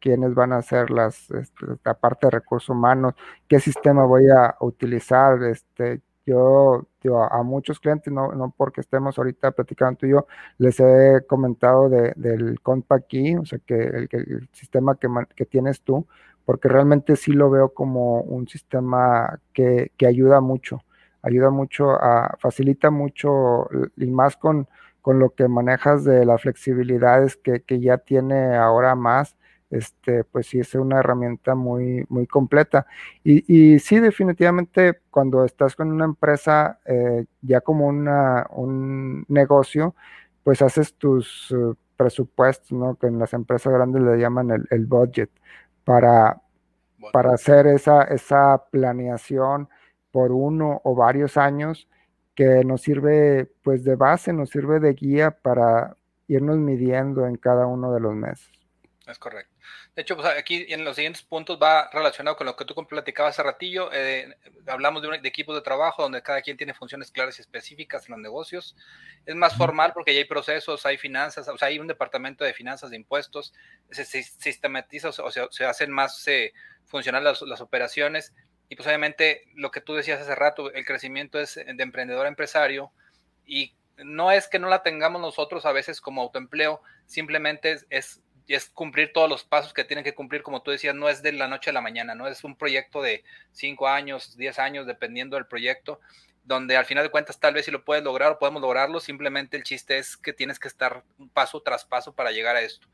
quiénes van a ser las, este, la parte de recursos humanos, qué sistema voy a utilizar, este, yo a, muchos clientes, no, no, porque estemos ahorita platicando tú y yo, les he comentado de, del Compact Key, o sea, que el, sistema que, que, tienes tú, porque realmente sí lo veo como un sistema que, que ayuda mucho, ayuda mucho, a, facilita mucho y más con, con lo que manejas de las flexibilidades que, que ya tiene ahora más este, pues sí es una herramienta muy, muy completa. Y, sí, definitivamente cuando estás con una empresa eh, ya como una, un negocio, pues haces tus eh, presupuestos, ¿no? Que en las empresas grandes le llaman el, budget, para, para hacer esa, esa planeación por uno o varios años que nos sirve pues de base, nos sirve de guía para irnos midiendo en cada uno de los meses. Es correcto. De hecho, pues aquí en los siguientes puntos va relacionado con lo que tú platicabas hace ratillo. Eh, hablamos de, un, de, equipos de trabajo donde cada quien tiene funciones claras y específicas en los negocios. Es más formal porque ya hay procesos, hay finanzas, o sea, hay un departamento de finanzas de impuestos, se, sistematiza o sea, se hacen más eh, funcionales las, las operaciones. Y pues obviamente lo que tú decías hace rato, el crecimiento es de emprendedor a empresario y no es que no la tengamos nosotros a veces como autoempleo, simplemente es y es cumplir todos los pasos que tienen que cumplir, como tú decías, no es de la noche a la mañana, no es un proyecto de cinco años, diez años, dependiendo del proyecto, donde al final de cuentas tal vez si lo puedes lograr o podemos lograrlo, simplemente el chiste es que tienes que estar paso tras paso para llegar a esto.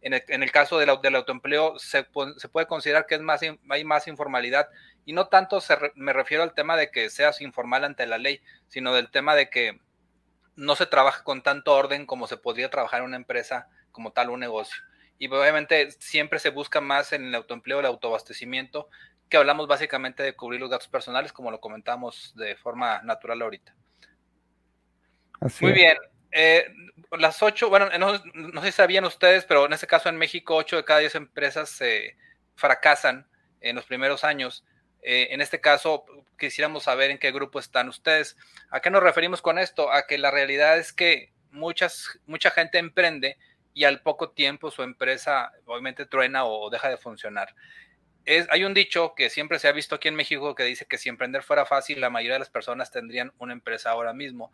En el, caso del, del autoempleo se, se, puede considerar que es más, hay más informalidad y no tanto me refiero al tema de que seas informal ante la ley, sino del tema de que no se trabaja con tanto orden como se podría trabajar en una empresa como tal, un negocio y obviamente siempre se busca más en el autoempleo, el autoabastecimiento, que hablamos básicamente de cubrir los datos personales, como lo comentamos de forma natural ahorita. Muy bien. Eh, las ocho, bueno, no, sé si sabían ustedes, pero en este caso en México, ocho de cada diez empresas fracasan en los primeros años. Eh, en este caso, quisiéramos saber en qué grupo están ustedes. ¿A qué nos referimos con esto? A que la realidad es que muchas, mucha gente emprende, y al poco tiempo su empresa obviamente truena o deja de funcionar. Es, hay un dicho que siempre se ha visto aquí en México que dice que si emprender fuera fácil, la mayoría de las personas tendrían una empresa ahora mismo.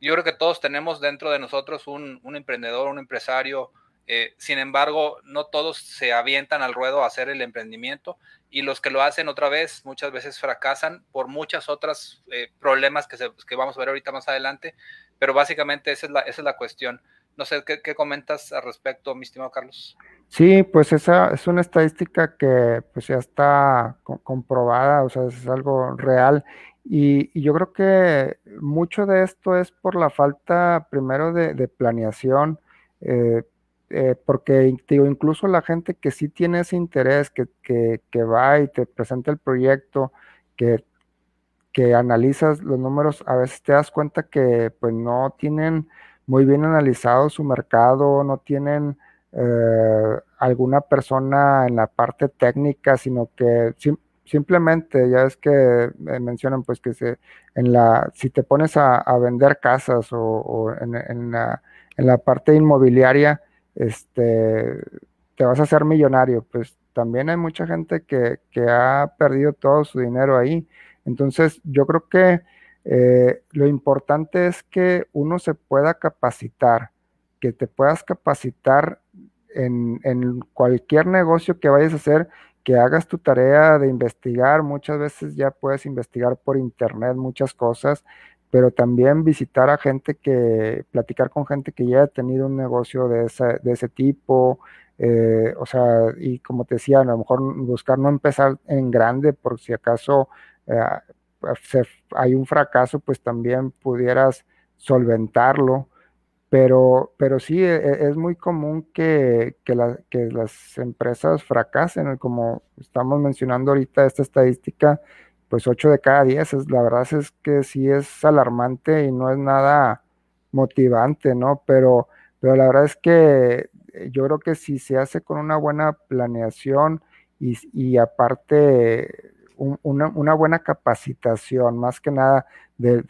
Yo creo que todos tenemos dentro de nosotros un, emprendedor, un empresario. Eh, sin embargo, no todos se avientan al ruedo a hacer el emprendimiento y los que lo hacen otra vez muchas veces fracasan por muchas otras eh, problemas que, que, vamos a ver ahorita más adelante, pero básicamente esa es la cuestión. No sé, ¿qué, comentas al respecto, mi estimado Carlos? Sí, pues esa es una estadística que pues ya está comprobada, o sea, es algo real. Y, yo creo que mucho de esto es por la falta primero de, planeación, eh, eh, porque digo, incluso la gente que sí tiene ese interés, que, que, va y te presenta el proyecto, que, que analizas los números, a veces te das cuenta que pues no tienen muy bien analizado su mercado, no tienen eh, alguna persona en la parte técnica, sino que simplemente, ya es que mencionan pues que se, en la, si te pones a, vender casas o, en, la, parte inmobiliaria, este, te vas a hacer millonario. Pues también hay mucha gente que, ha perdido todo su dinero ahí. Entonces, yo creo que eh, lo importante es que uno se pueda capacitar, que te puedas capacitar en, cualquier negocio que vayas a hacer, que hagas tu tarea de investigar. Muchas veces ya puedes investigar por internet muchas cosas, pero también visitar a gente que, platicar con gente que ya ha tenido un negocio de, de ese tipo, eh, o sea, y como te decía, a lo mejor buscar no empezar en grande, por si acaso eh, hay un fracaso, pues también pudieras solventarlo. Pero, pero sí, e, e, es muy común que, que, las empresas fracasen, como estamos mencionando ahorita esta estadística, pues 8 de cada 10, es, la verdad es que sí es alarmante y no es nada motivante, ¿no? Pero, pero la verdad es que eh, yo creo que si se hace con una buena planeación y, aparte una, buena capacitación, más que nada del,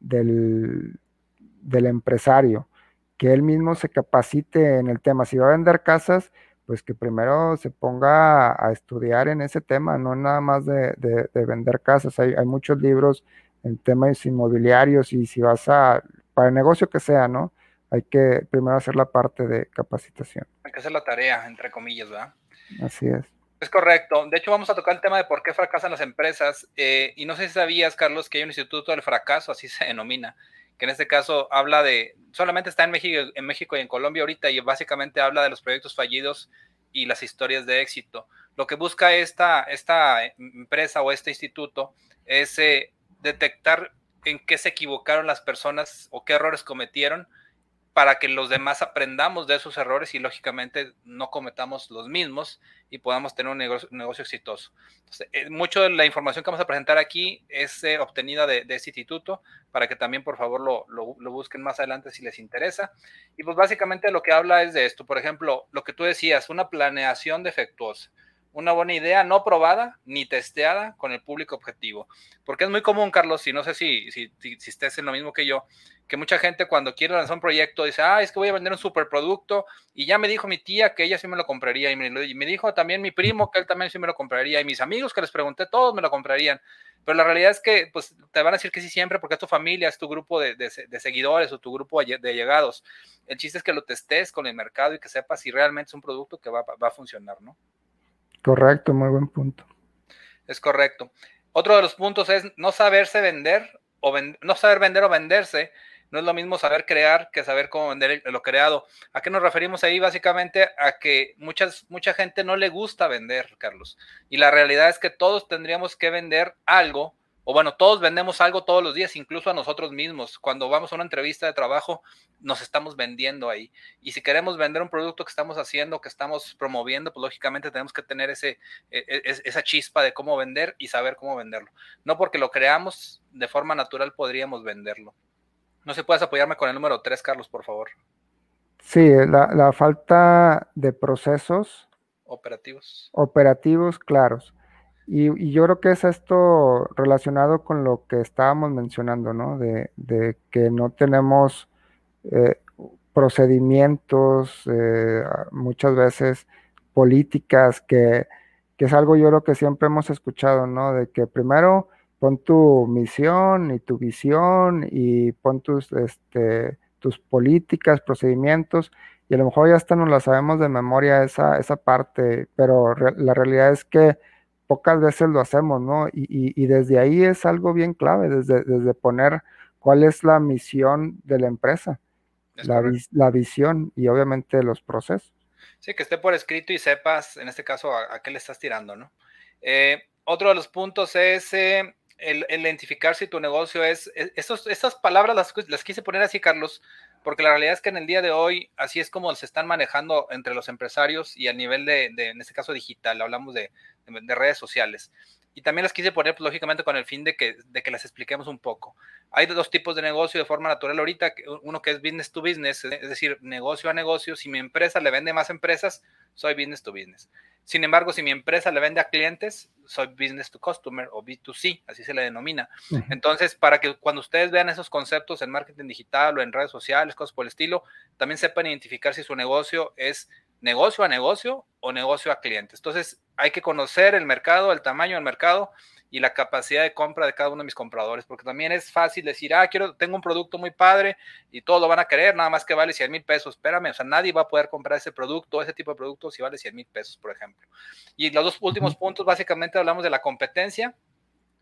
del, empresario, que él mismo se capacite en el tema. Si va a vender casas, pues que primero se ponga a, estudiar en ese tema, no nada más de, vender casas. Hay, hay, muchos libros en temas inmobiliarios y si vas a, para el negocio que sea, ¿no? hay que primero hacer la parte de capacitación. Hay que hacer la tarea, entre comillas, ¿verdad? Así es. Es correcto. De hecho, vamos a tocar el tema de por qué fracasan las empresas. Eh, y no sé si sabías, Carlos, que hay un instituto del fracaso, así se denomina, que en este caso habla de, solamente está en México, en México y en Colombia ahorita, y básicamente habla de los proyectos fallidos y las historias de éxito. Lo que busca esta, esta empresa o este instituto es eh, detectar en qué se equivocaron las personas o qué errores cometieron para que los demás aprendamos de esos errores y lógicamente no cometamos los mismos y podamos tener un negocio, exitoso. Eh, mucho de la información que vamos a presentar aquí es eh, obtenida de, ese instituto para que también por favor lo, lo, busquen más adelante si les interesa. Y pues básicamente lo que habla es de esto, por ejemplo, lo que tú decías, una planeación defectuosa una buena idea no probada ni testeada con el público objetivo. Porque es muy común, Carlos, y no sé si, si, estés en lo mismo que yo, que mucha gente cuando quiere lanzar un proyecto dice, ah, es que voy a vender un superproducto y ya me dijo mi tía que ella sí me lo compraría y me, me dijo también mi primo que él también sí me lo compraría y mis amigos que les pregunté, todos me lo comprarían. Pero la realidad es que pues, te van a decir que sí siempre porque es tu familia, es tu grupo de, de, seguidores o tu grupo de allegados. El chiste es que lo testes con el mercado y que sepas si realmente es un producto que va, va a funcionar, ¿no? Correcto, muy buen punto. Es correcto. Otro de los puntos es no saberse vender o no saber vender o venderse. No es lo mismo saber crear que saber cómo vender lo creado. ¿A qué nos referimos ahí? Básicamente a que muchas, mucha gente no le gusta vender, Carlos. Y la realidad es que todos tendríamos que vender algo o bueno, todos vendemos algo todos los días, incluso a nosotros mismos. Cuando vamos a una entrevista de trabajo, nos estamos vendiendo ahí. Y si queremos vender un producto que estamos haciendo, que estamos promoviendo, pues lógicamente tenemos que tener ese, e, e, esa chispa de cómo vender y saber cómo venderlo. No porque lo creamos de forma natural podríamos venderlo. No sé, puedes apoyarme con el número 3, Carlos, por favor. Sí, la, la falta de procesos operativos. Operativos claros. Y, yo creo que es esto relacionado con lo que estábamos mencionando, ¿no? De, que no tenemos eh, procedimientos, eh, muchas veces políticas, que, es algo yo creo que siempre hemos escuchado, ¿no? De que primero pon tu misión y tu visión y pon tus, este, tus políticas, procedimientos, y a lo mejor ya hasta nos la sabemos de memoria esa, esa parte, pero la realidad es que pocas veces lo hacemos, ¿no? Y, desde ahí es algo bien clave, desde, desde poner cuál es la misión de la empresa, la, visión y obviamente los procesos. Sí, que esté por escrito y sepas, en este caso, a, qué le estás tirando, ¿no? Eh, otro de los puntos es eh, el, identificar si tu negocio es, e, estas palabras las, las quise poner así, Carlos, porque la realidad es que en el día de hoy así es como se están manejando entre los empresarios y a nivel de, en este caso digital, hablamos de, redes sociales. Y también las quise poner, pues, lógicamente, con el fin de que, de que las expliquemos un poco. Hay dos tipos de negocio de forma natural ahorita, uno que es business to business, es decir, negocio a negocio. Si mi empresa le vende más empresas, soy business to business. Sin embargo, si mi empresa le vende a clientes, soy business to customer o B2C, así se le denomina. Entonces, para que cuando ustedes vean esos conceptos en marketing digital o en redes sociales, cosas por el estilo, también sepan identificar si su negocio es negocio a negocio o negocio a clientes. Entonces, hay que conocer el mercado, el tamaño del mercado y la capacidad de compra de cada uno de mis compradores, porque también es fácil decir, ah, quiero, tengo un producto muy padre y todos lo van a querer, nada más que vale 100 mil pesos. Espérame, o sea, nadie va a poder comprar ese producto, ese tipo de producto, si vale 100 mil pesos, por ejemplo. Y los dos últimos puntos, básicamente hablamos de la competencia,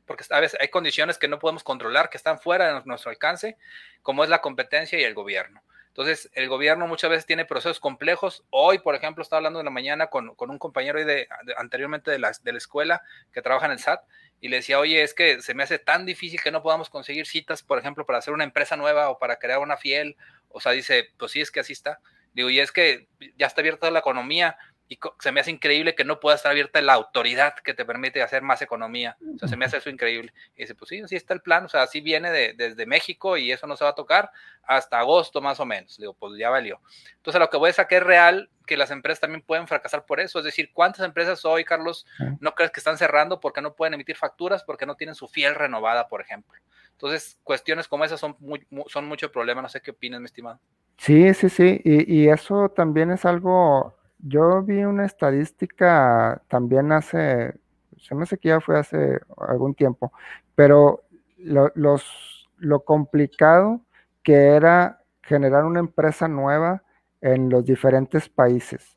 porque a veces hay condiciones que no podemos controlar, que están fuera de nuestro alcance, como es la competencia y el gobierno. Entonces, el gobierno muchas veces tiene procesos complejos. Hoy, por ejemplo, estaba hablando en la mañana con, un compañero de, anteriormente de la, de la, escuela que trabaja en el SAT y le decía, oye, es que se me hace tan difícil que no podamos conseguir citas, por ejemplo, para hacer una empresa nueva o para crear una fiel. O sea, dice, pues sí, es que así está. Digo, y es que ya está abierta la economía y se me hace increíble que no pueda estar abierta la autoridad que te permite hacer más economía. O sea, se me hace eso increíble. Y dice, pues sí, así está el plan. O sea, así viene de, desde México y eso no se va a tocar hasta agosto más o menos. Digo, pues ya valió. Entonces, lo que voy a sacar es real que las empresas también pueden fracasar por eso. Es decir, ¿cuántas empresas hoy, Carlos, no crees que están cerrando porque no pueden emitir facturas, porque no tienen su fiel renovada, por ejemplo? Entonces, cuestiones como esas son, muy, son mucho problema. No sé qué opinas, mi estimado. Sí, sí, sí. Y, y eso también es algo. Yo vi una estadística también hace, se me hace que ya fue hace algún tiempo, pero lo, los, lo complicado que era generar una empresa nueva en los diferentes países.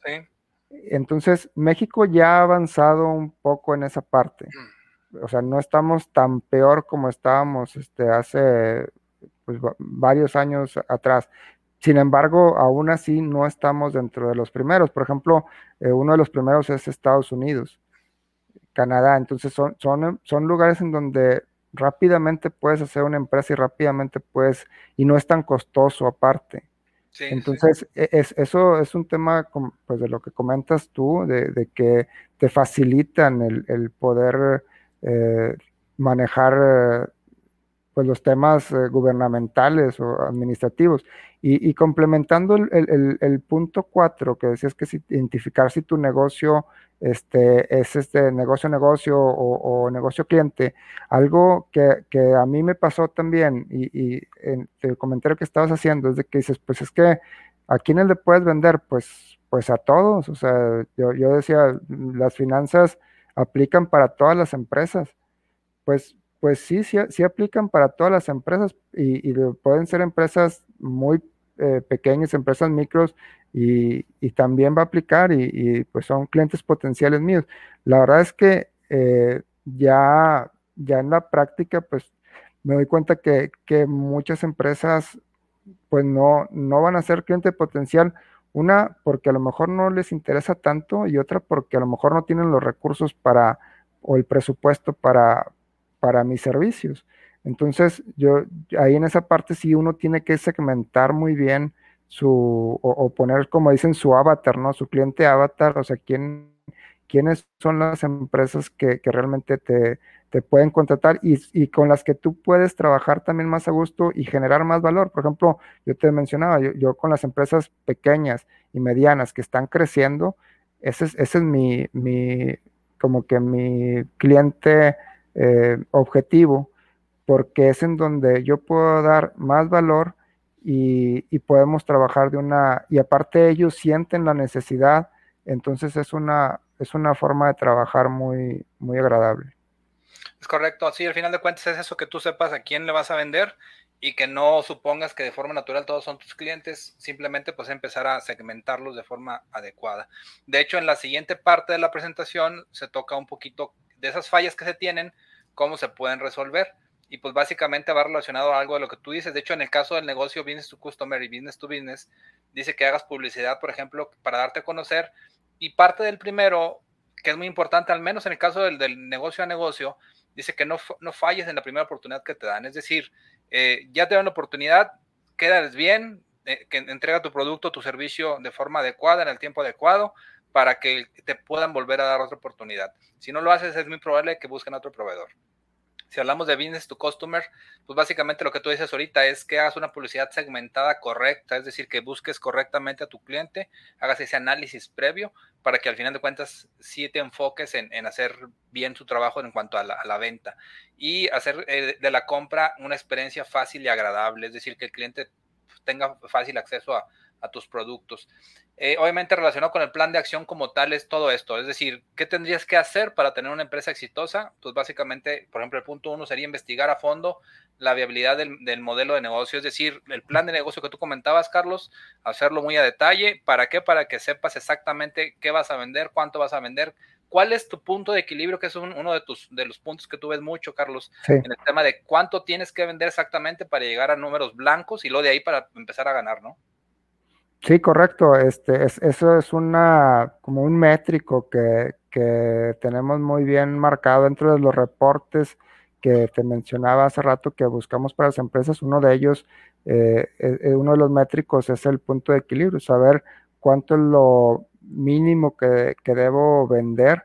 Entonces, México ya ha avanzado un poco en esa parte. Mm. O sea, no estamos tan peor como estábamos este, hace pues, varios años atrás. Sin embargo, aún así no estamos dentro de los primeros. Por ejemplo, eh, uno de los primeros es Estados Unidos, Canadá. Entonces, son, son, son lugares en donde rápidamente puedes hacer una empresa y rápidamente puedes, y no es tan costoso aparte. Entonces, e, Es, eso es un tema pues, de lo que comentas tú, de, que te facilitan el, poder eh, manejar pues, los temas eh, gubernamentales o administrativos. Y, complementando el, punto cuatro, que decías que es identificar si tu negocio este, es este negocio negocio o, negocio cliente, algo que, a mí me pasó también y, en el comentario que estabas haciendo es de que dices, pues es que a quiénes le puedes vender, pues, pues a todos, o sea, yo, yo decía, las finanzas aplican para todas las empresas, pues, pues sí, sí, sí aplican para todas las empresas y, y pueden ser empresas muy eh, pequeñas, empresas micros, y, también va a aplicar y, pues son clientes potenciales míos. La verdad es que eh, ya, ya en la práctica, pues me doy cuenta que, muchas empresas pues no, no van a ser cliente potencial. Una, porque a lo mejor no les interesa tanto y otra porque a lo mejor no tienen los recursos para o el presupuesto para, para mis servicios. Entonces, yo ahí en esa parte sí uno tiene que segmentar muy bien su, o, poner, como dicen, su avatar, ¿no? Su cliente avatar, o sea, quién, quiénes son las empresas que, realmente te, pueden contratar y, con las que tú puedes trabajar también más a gusto y generar más valor. Por ejemplo, yo te mencionaba, yo, con las empresas pequeñas y medianas que están creciendo, ese es, ese es mi, mi, como que mi cliente eh, objetivo porque es en donde yo puedo dar más valor y, podemos trabajar de una, y aparte ellos sienten la necesidad, entonces es una, es una forma de trabajar muy, muy agradable. Es correcto, sí, al final de cuentas es eso que tú sepas a quién le vas a vender y que no supongas que de forma natural todos son tus clientes, simplemente pues empezar a segmentarlos de forma adecuada. De hecho, en la siguiente parte de la presentación se toca un poquito de esas fallas que se tienen, cómo se pueden resolver y pues básicamente va relacionado a algo de lo que tú dices. De hecho, en el caso del negocio business to customer y business to business, dice que hagas publicidad, por ejemplo, para darte a conocer. Y parte del primero, que es muy importante, al menos en el caso del, del negocio a negocio, dice que no, no, falles en la primera oportunidad que te dan. Es decir, eh, ya te dan la oportunidad, quedas bien, eh, que entrega tu producto, tu servicio de forma adecuada, en el tiempo adecuado, para que te puedan volver a dar otra oportunidad. Si no lo haces, es muy probable que busquen otro proveedor. Si hablamos de business to customer, pues básicamente lo que tú dices ahorita es que hagas una publicidad segmentada correcta, es decir, que busques correctamente a tu cliente, hagas ese análisis previo para que al final de cuentas sí te enfoques en, hacer bien tu trabajo en cuanto a la, venta y hacer eh, de la compra una experiencia fácil y agradable, es decir, que el cliente tenga fácil acceso a, a tus productos. Eh, obviamente relacionado con el plan de acción como tal es todo esto, es decir, ¿qué tendrías que hacer para tener una empresa exitosa? Pues básicamente, por ejemplo, el punto uno sería investigar a fondo la viabilidad del, modelo de negocio, es decir, el plan de negocio que tú comentabas, Carlos, hacerlo muy a detalle. ¿Para qué? Para que sepas exactamente qué vas a vender, cuánto vas a vender, ¿Cuál es tu punto de equilibrio? Que es uno de, tus, de los puntos que tú ves mucho, Carlos, en el tema de cuánto tienes que vender exactamente para llegar a números blancos y luego de ahí para empezar a ganar, ¿no? Sí, correcto. Este, es, eso es una, como un métrico que, tenemos muy bien marcado dentro de los reportes que te mencionaba hace rato que buscamos para las empresas. Uno de ellos, eh, eh, eh, uno de los métricos es el punto de equilibrio, saber cuánto es lo mínimo que, debo vender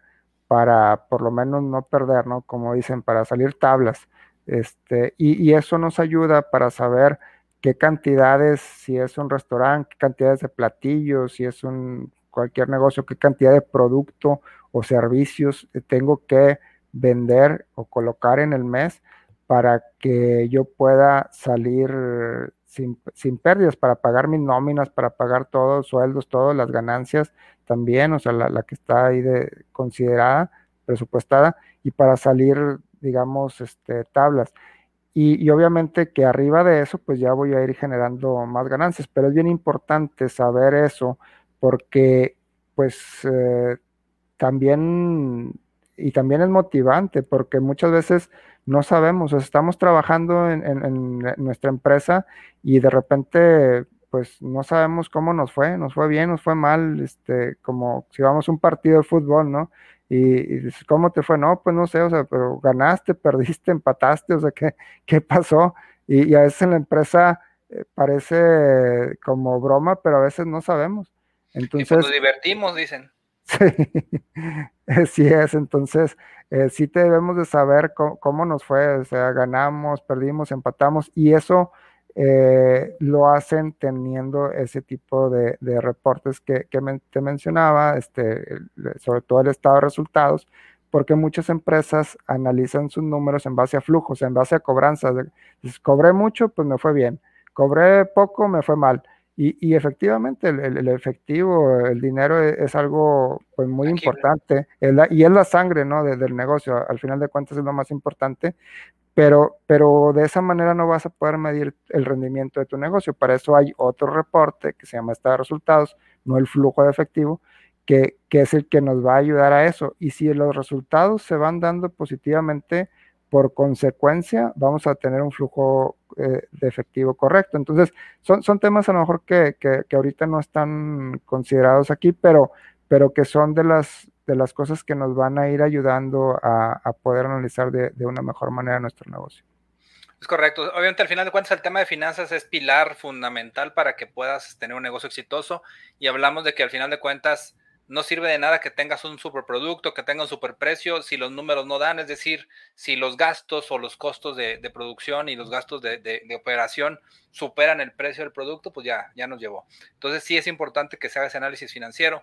para por lo menos no perder, ¿no? Como dicen, para salir tablas. Este, y, y eso nos ayuda para saber qué cantidades, si es un restaurante, qué cantidades de platillos, si es un cualquier negocio, qué cantidad de producto o servicios tengo que vender o colocar en el mes para que yo pueda salir sin, pérdidas, para pagar mis nóminas, para pagar todos sueldos, todas las ganancias también, o sea, la, que está ahí de, considerada, presupuestada, y para salir, digamos, este, tablas. Y, obviamente que arriba de eso, pues ya voy a ir generando más ganancias, pero es bien importante saber eso porque pues eh, también, y también es motivante porque muchas veces no sabemos, estamos trabajando en, nuestra empresa y de repente pues no sabemos cómo nos fue, nos fue bien, nos fue mal, este, como si vamos a un partido de fútbol, ¿no? Y, dices, ¿cómo te fue? No, pues no sé, o sea, pero ganaste, perdiste, empataste, o sea, ¿qué, qué pasó? Y, a veces en la empresa eh, parece como broma, pero a veces no sabemos. Entonces, y pues nos divertimos, dicen. Sí, sí es, entonces eh, sí debemos de saber cómo, cómo, nos fue, o sea, ganamos, perdimos, empatamos, y eso eh, lo hacen teniendo ese tipo de, reportes que, te mencionaba, este, sobre todo el estado de resultados, porque muchas empresas analizan sus números en base a flujos, en base a cobranzas. Si cobré mucho, pues me fue bien. Cobré poco, me fue mal. Y, efectivamente el, efectivo, el dinero e, es, algo pues, muy importante y es la sangre ¿no? del negocio. Al final de cuentas es lo más importante, pero, pero de esa manera no vas a poder medir el rendimiento de tu negocio. Para eso hay otro reporte que se llama estado de resultados, no el flujo de efectivo, que, es el que nos va a ayudar a eso. Y si los resultados se van dando positivamente, por consecuencia, vamos a tener un flujo eh, de efectivo correcto. Entonces, son, son temas a lo mejor que, que, ahorita no están considerados aquí, pero, pero que son de las, de las cosas que nos van a ir ayudando a, poder analizar de, una mejor manera nuestro negocio. Es correcto. Obviamente, al final de cuentas, el tema de finanzas es pilar fundamental para que puedas tener un negocio exitoso. Y hablamos de que al final de cuentas no sirve de nada que tengas un superproducto, que tenga un superprecio, si los números no dan, es decir, si los gastos o los costos de, producción y los gastos de, de, operación superan el precio del producto, pues ya, ya nos llevó. Entonces sí es importante que se haga ese análisis financiero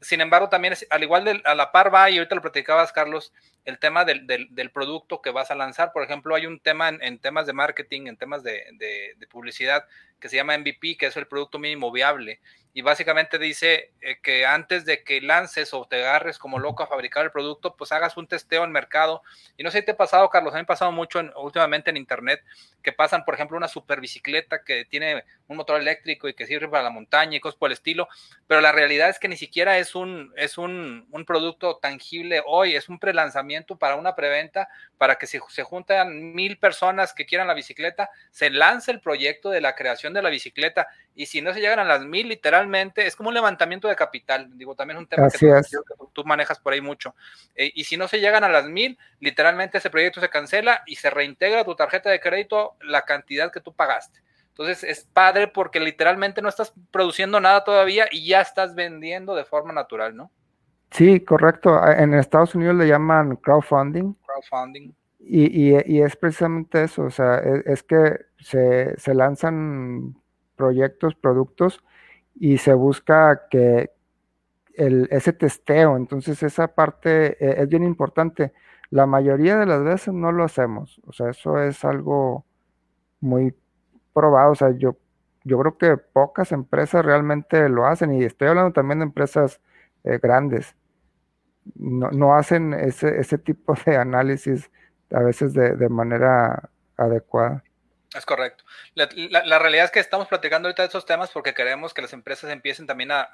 sin embargo, también es, al igual de, a la par va, y ahorita lo platicabas, Carlos, el tema del, del, producto que vas a lanzar. Por ejemplo, hay un tema en, temas de marketing, en temas de, de, publicidad, que se llama MVP, que es el producto mínimo viable y básicamente dice eh, que antes de que lances o te agarres como loco a fabricar el producto, pues hagas un testeo en mercado. Y no sé si te ha pasado, Carlos, a me ha pasado mucho últimamente en internet que pasan, por ejemplo, una super bicicleta que tiene un motor eléctrico y que sirve para la montaña y cosas por el estilo, pero la realidad es que ni siquiera es un, es un, un producto tangible hoy, es un prelanzamiento para una preventa, para que si se juntan mil personas que quieran la bicicleta, se lance el proyecto de la creación de la bicicleta y si no se llegan a las mil, literalmente, es como un levantamiento de capital. Digo, también es un tema que tú, manejas por ahí mucho. Eh, y si no se llegan a las mil, literalmente ese proyecto se cancela y se reintegra a tu tarjeta de crédito la cantidad que tú pagaste. Entonces es padre porque literalmente no estás produciendo nada todavía y ya estás vendiendo de forma natural, ¿no? Sí, correcto. En Estados Unidos le llaman crowdfunding. Crowdfunding. Y, y, es precisamente eso, o sea, es, es que se, se, lanzan proyectos, productos y se busca que el, ese testeo, entonces esa parte eh, es bien importante. La mayoría de las veces no lo hacemos, o sea, eso es algo muy probado, o sea, yo, yo creo que pocas empresas realmente lo hacen y estoy hablando también de empresas eh, grandes. No, no, hacen ese, ese tipo de análisis a veces de, de manera adecuada. Es correcto. La, realidad es que estamos platicando ahorita de estos temas porque queremos que las empresas empiecen también a,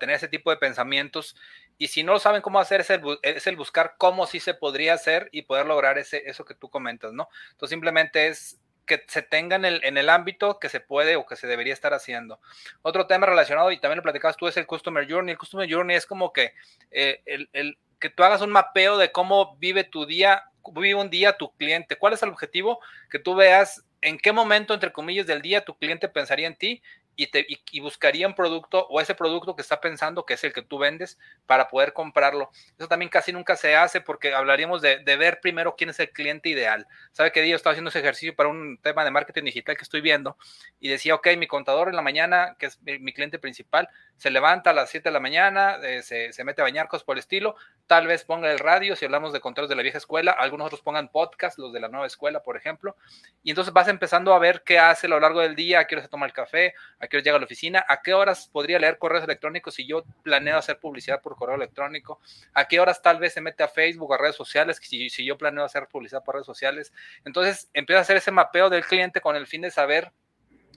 tener ese tipo de pensamientos y si no saben cómo hacer es el, es el buscar cómo sí se podría hacer y poder lograr ese, eso que tú comentas, ¿no? Entonces simplemente es que se tenga en el, en el ámbito que se puede o que se debería estar haciendo. Otro tema relacionado, y también lo platicabas tú, es el Customer Journey. El Customer Journey es como que eh, el, el, que tú hagas un mapeo de cómo vive tu día, vive un día tu cliente. ¿Cuál es el objetivo? Que tú veas en qué momento, entre comillas, del día tu cliente pensaría en ti y, buscaría un producto o ese producto que está pensando que es el que tú vendes para poder comprarlo. Eso también casi nunca se hace porque hablaríamos de, ver primero quién es el cliente ideal. ¿Sabe que yo estaba haciendo ese ejercicio para un tema de marketing digital que estoy viendo y decía, ok, mi contador en la mañana, que es mi, cliente principal, se levanta a las 7 de la mañana, eh, se, mete a bañar, cosas por el estilo, tal vez ponga el radio, si hablamos de controles de la vieja escuela, algunos otros pongan podcast, los de la nueva escuela, por ejemplo, y entonces vas empezando a ver qué hace a lo largo del día, a qué se toma el café, a qué llega a la oficina, a qué horas podría leer correos electrónicos si yo planeo hacer publicidad por correo electrónico, a qué horas tal vez se mete a Facebook, a redes sociales, si, si yo planeo hacer publicidad por redes sociales. Entonces empieza a hacer ese mapeo del cliente con el fin de saber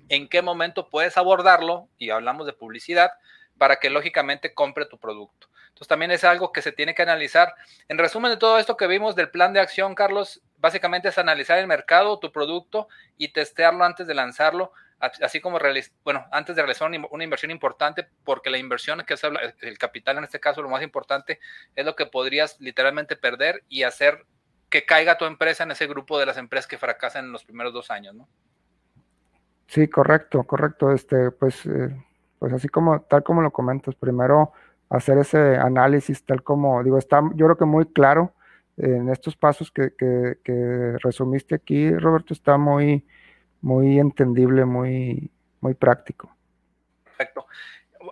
en qué momento puedes abordarlo, y hablamos de publicidad, para que lógicamente compre tu producto. Entonces también es algo que se tiene que analizar. En resumen de todo esto que vimos del plan de acción, Carlos, básicamente es analizar el mercado, tu producto y testearlo antes de lanzarlo, así como bueno, antes de realizar una inversión importante, porque la inversión que es el capital en este caso, lo más importante, es lo que podrías literalmente perder y hacer que caiga tu empresa en ese grupo de las empresas que fracasan en los primeros dos años, ¿no? Sí, correcto, correcto. Este, pues, eh, pues así como, tal como lo comentas, primero hacer ese análisis, tal como, digo, está yo creo que muy claro en estos pasos que, que, que resumiste aquí, Roberto, está muy, muy entendible, muy, muy práctico. Perfecto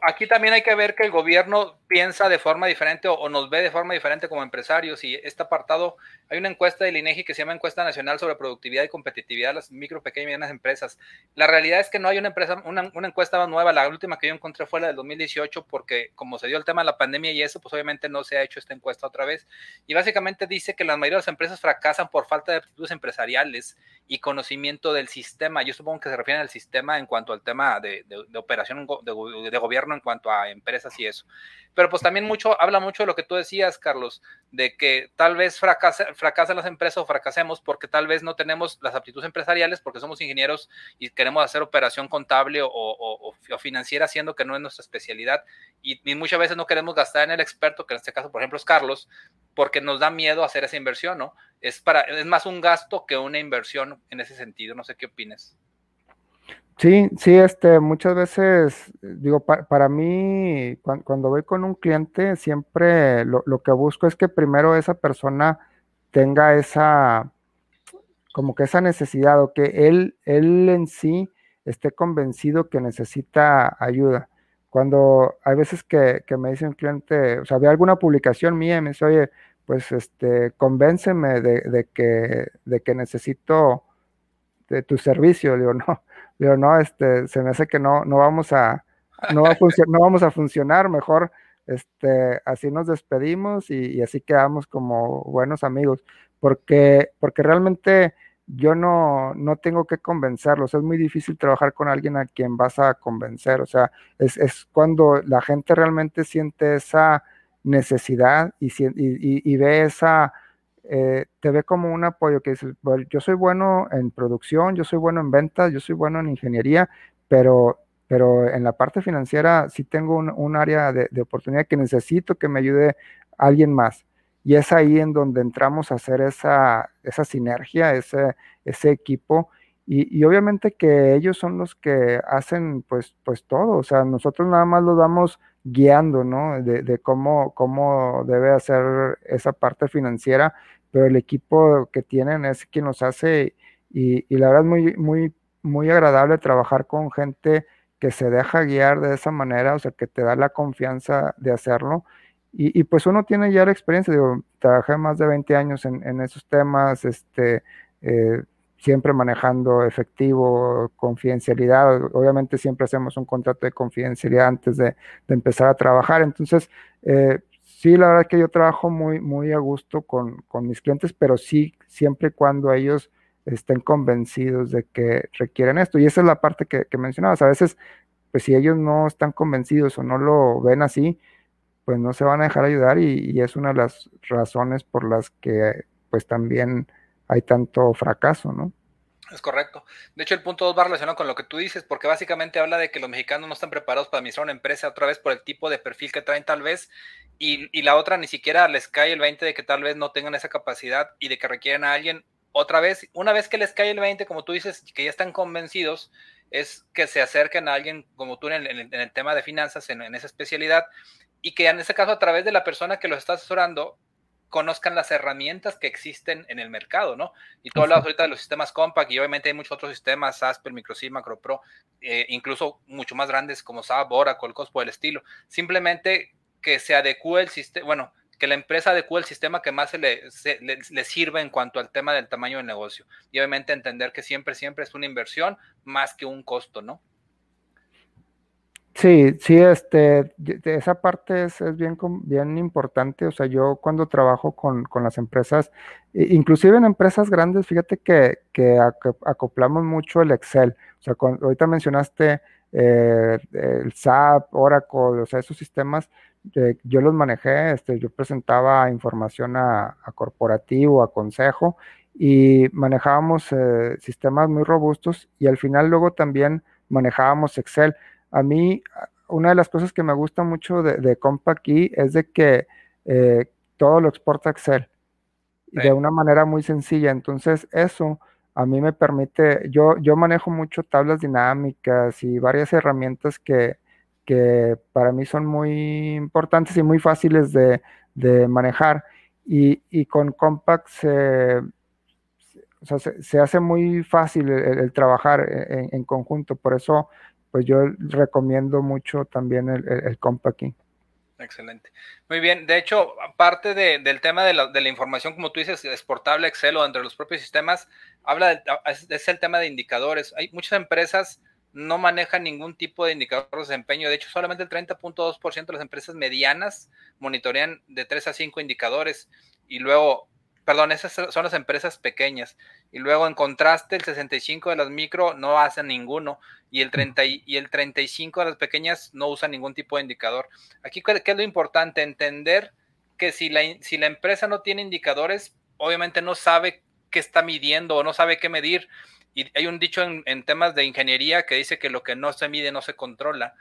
aquí también hay que ver que el gobierno piensa de forma diferente o, nos ve de forma diferente como empresarios y este apartado, hay una encuesta del INEGI que se llama Encuesta Nacional sobre Productividad y Competitividad de las micro, pequeñas y medianas empresas. La realidad es que no hay una empresa, una, encuesta nueva, la última que yo encontré fue la del 2018 porque como se dio el tema de la pandemia y eso, pues obviamente no se ha hecho esta encuesta otra vez y básicamente dice que la mayoría de las empresas fracasan por falta de aptitudes empresariales y conocimiento del sistema. Yo supongo que se refieren al sistema en cuanto al tema de, operación de gobierno en cuanto a empresas y eso. Pero pues también mucho, habla mucho de lo que tú decías, Carlos, de que tal vez fracasan las empresas o fracasemos porque tal vez no tenemos las aptitudes empresariales porque somos ingenieros y queremos hacer operación contable o, financiera, siendo que no es nuestra especialidad. Y, y, muchas veces no queremos gastar en el experto, que en este caso, por ejemplo, es Carlos, porque nos da miedo hacer esa inversión, ¿no? Es, para, es más un gasto que una inversión en ese sentido. No sé qué opinas. Sí, sí, este, muchas veces, digo, pa, para mí, cuando, cuando, voy con un cliente, siempre lo, lo, que busco es que primero esa persona tenga esa, como que esa necesidad o que él, él en sí esté convencido que necesita ayuda. Cuando hay veces que, que me dice un cliente, o sea, ve alguna publicación mía me dice, oye, pues este, convénceme de, de que, de que necesito de tu servicio. Le digo, no, digo, no, este, se me hace que no, no vamos a, no, va a no vamos a funcionar, mejor este, así nos despedimos y, así quedamos como buenos amigos, porque, porque realmente yo no, no tengo que convencerlos, es muy difícil trabajar con alguien a quien vas a convencer, o sea, es, es cuando la gente realmente siente esa necesidad y, y, y ve esa eh, te ve como un apoyo que dices, bueno, yo soy bueno en producción, yo soy bueno en ventas, yo soy bueno en ingeniería, pero, pero en la parte financiera sí tengo un, un área de, de, oportunidad que necesito que me ayude alguien más. Y es ahí en donde entramos a hacer esa, esa sinergia, ese, ese equipo. Y, y, obviamente que ellos son los que hacen pues, pues todo, o sea, nosotros nada más los damos guiando, ¿no? De, de cómo, cómo debe hacer esa parte financiera, pero el equipo que tienen es quien los hace y, y la verdad es muy, muy, muy agradable trabajar con gente que se deja guiar de esa manera, o sea, que te da la confianza de hacerlo. Y, pues uno tiene ya la experiencia, digo, trabajé más de 20 años en, esos temas, este, eh, siempre manejando efectivo, confidencialidad. Obviamente siempre hacemos un contrato de confidencialidad antes de, empezar a trabajar. Entonces, eh, sí, la verdad que yo trabajo muy, muy a gusto con, mis clientes, pero sí, siempre y cuando ellos estén convencidos de que requieren esto. Y esa es la parte que, que mencionabas. A veces, pues si ellos no están convencidos o no lo ven así, pues no se van a dejar ayudar y, y es una de las razones por las que pues también hay tanto fracaso, ¿no? Es correcto. De hecho, el punto 2 va relacionado con lo que tú dices, porque básicamente habla de que los mexicanos no están preparados para administrar una empresa otra vez por el tipo de perfil que traen tal vez, y, y, la otra ni siquiera les cae el 20 de que tal vez no tengan esa capacidad y de que requieren a alguien otra vez, una vez que les cae el 20, como tú dices, que ya están convencidos, es que se acerquen a alguien como tú en el, tema de finanzas, en, esa especialidad, y que en ese caso a través de la persona que los está asesorando, conozcan las herramientas que existen en el mercado, ¿no? Y tú hablas ahorita de los sistemas Compact y obviamente hay muchos otros sistemas, Asper, MicroSim, MacroPro, eh, incluso mucho más grandes como SAP, Oracle, cosas por el estilo. Simplemente que se adecue el sistema, bueno, que la empresa adecue el sistema que más se le, le, sirve en cuanto al tema del tamaño del negocio. Y obviamente entender que siempre, siempre es una inversión más que un costo, ¿no? Sí, sí, este, esa parte es, bien, bien importante. O sea, yo cuando trabajo con, las empresas, inclusive en empresas grandes, fíjate que, acoplamos mucho el Excel. O sea, ahorita mencionaste eh, el SAP, Oracle, o sea, esos sistemas, eh, yo los manejé, este, yo presentaba información a, corporativo, a consejo, y manejábamos eh, sistemas muy robustos y al final luego también manejábamos Excel. A mí, una de las cosas que me gusta mucho de, de Key es de que eh, todo lo exporta Excel de una manera muy sencilla. Entonces, eso a mí me permite, yo, yo manejo mucho tablas dinámicas y varias herramientas que, para mí son muy importantes y muy fáciles de, manejar. Y, con Compact se, se, hace muy fácil el, trabajar en, en, conjunto. Por eso pues yo recomiendo mucho también el, el, Compact Excelente. Muy bien. De hecho, aparte del tema de la, información, como tú dices, exportable Excel o entre los propios sistemas, habla es, el tema de indicadores. Hay muchas empresas no manejan ningún tipo de indicador de desempeño. De hecho, solamente el 30.2% de las empresas medianas monitorean de 3 a 5 indicadores. Y luego perdón, esas son las empresas pequeñas. Y luego en contraste, el 65 de las micro no hacen ninguno y el, 30 y el 35 de las pequeñas no usan ningún tipo de indicador. Aquí, ¿qué es lo importante? Entender que si la, si la empresa no tiene indicadores, obviamente no sabe qué está midiendo o no sabe qué medir. Y hay un dicho en, en, temas de ingeniería que dice que lo que no se mide no se controla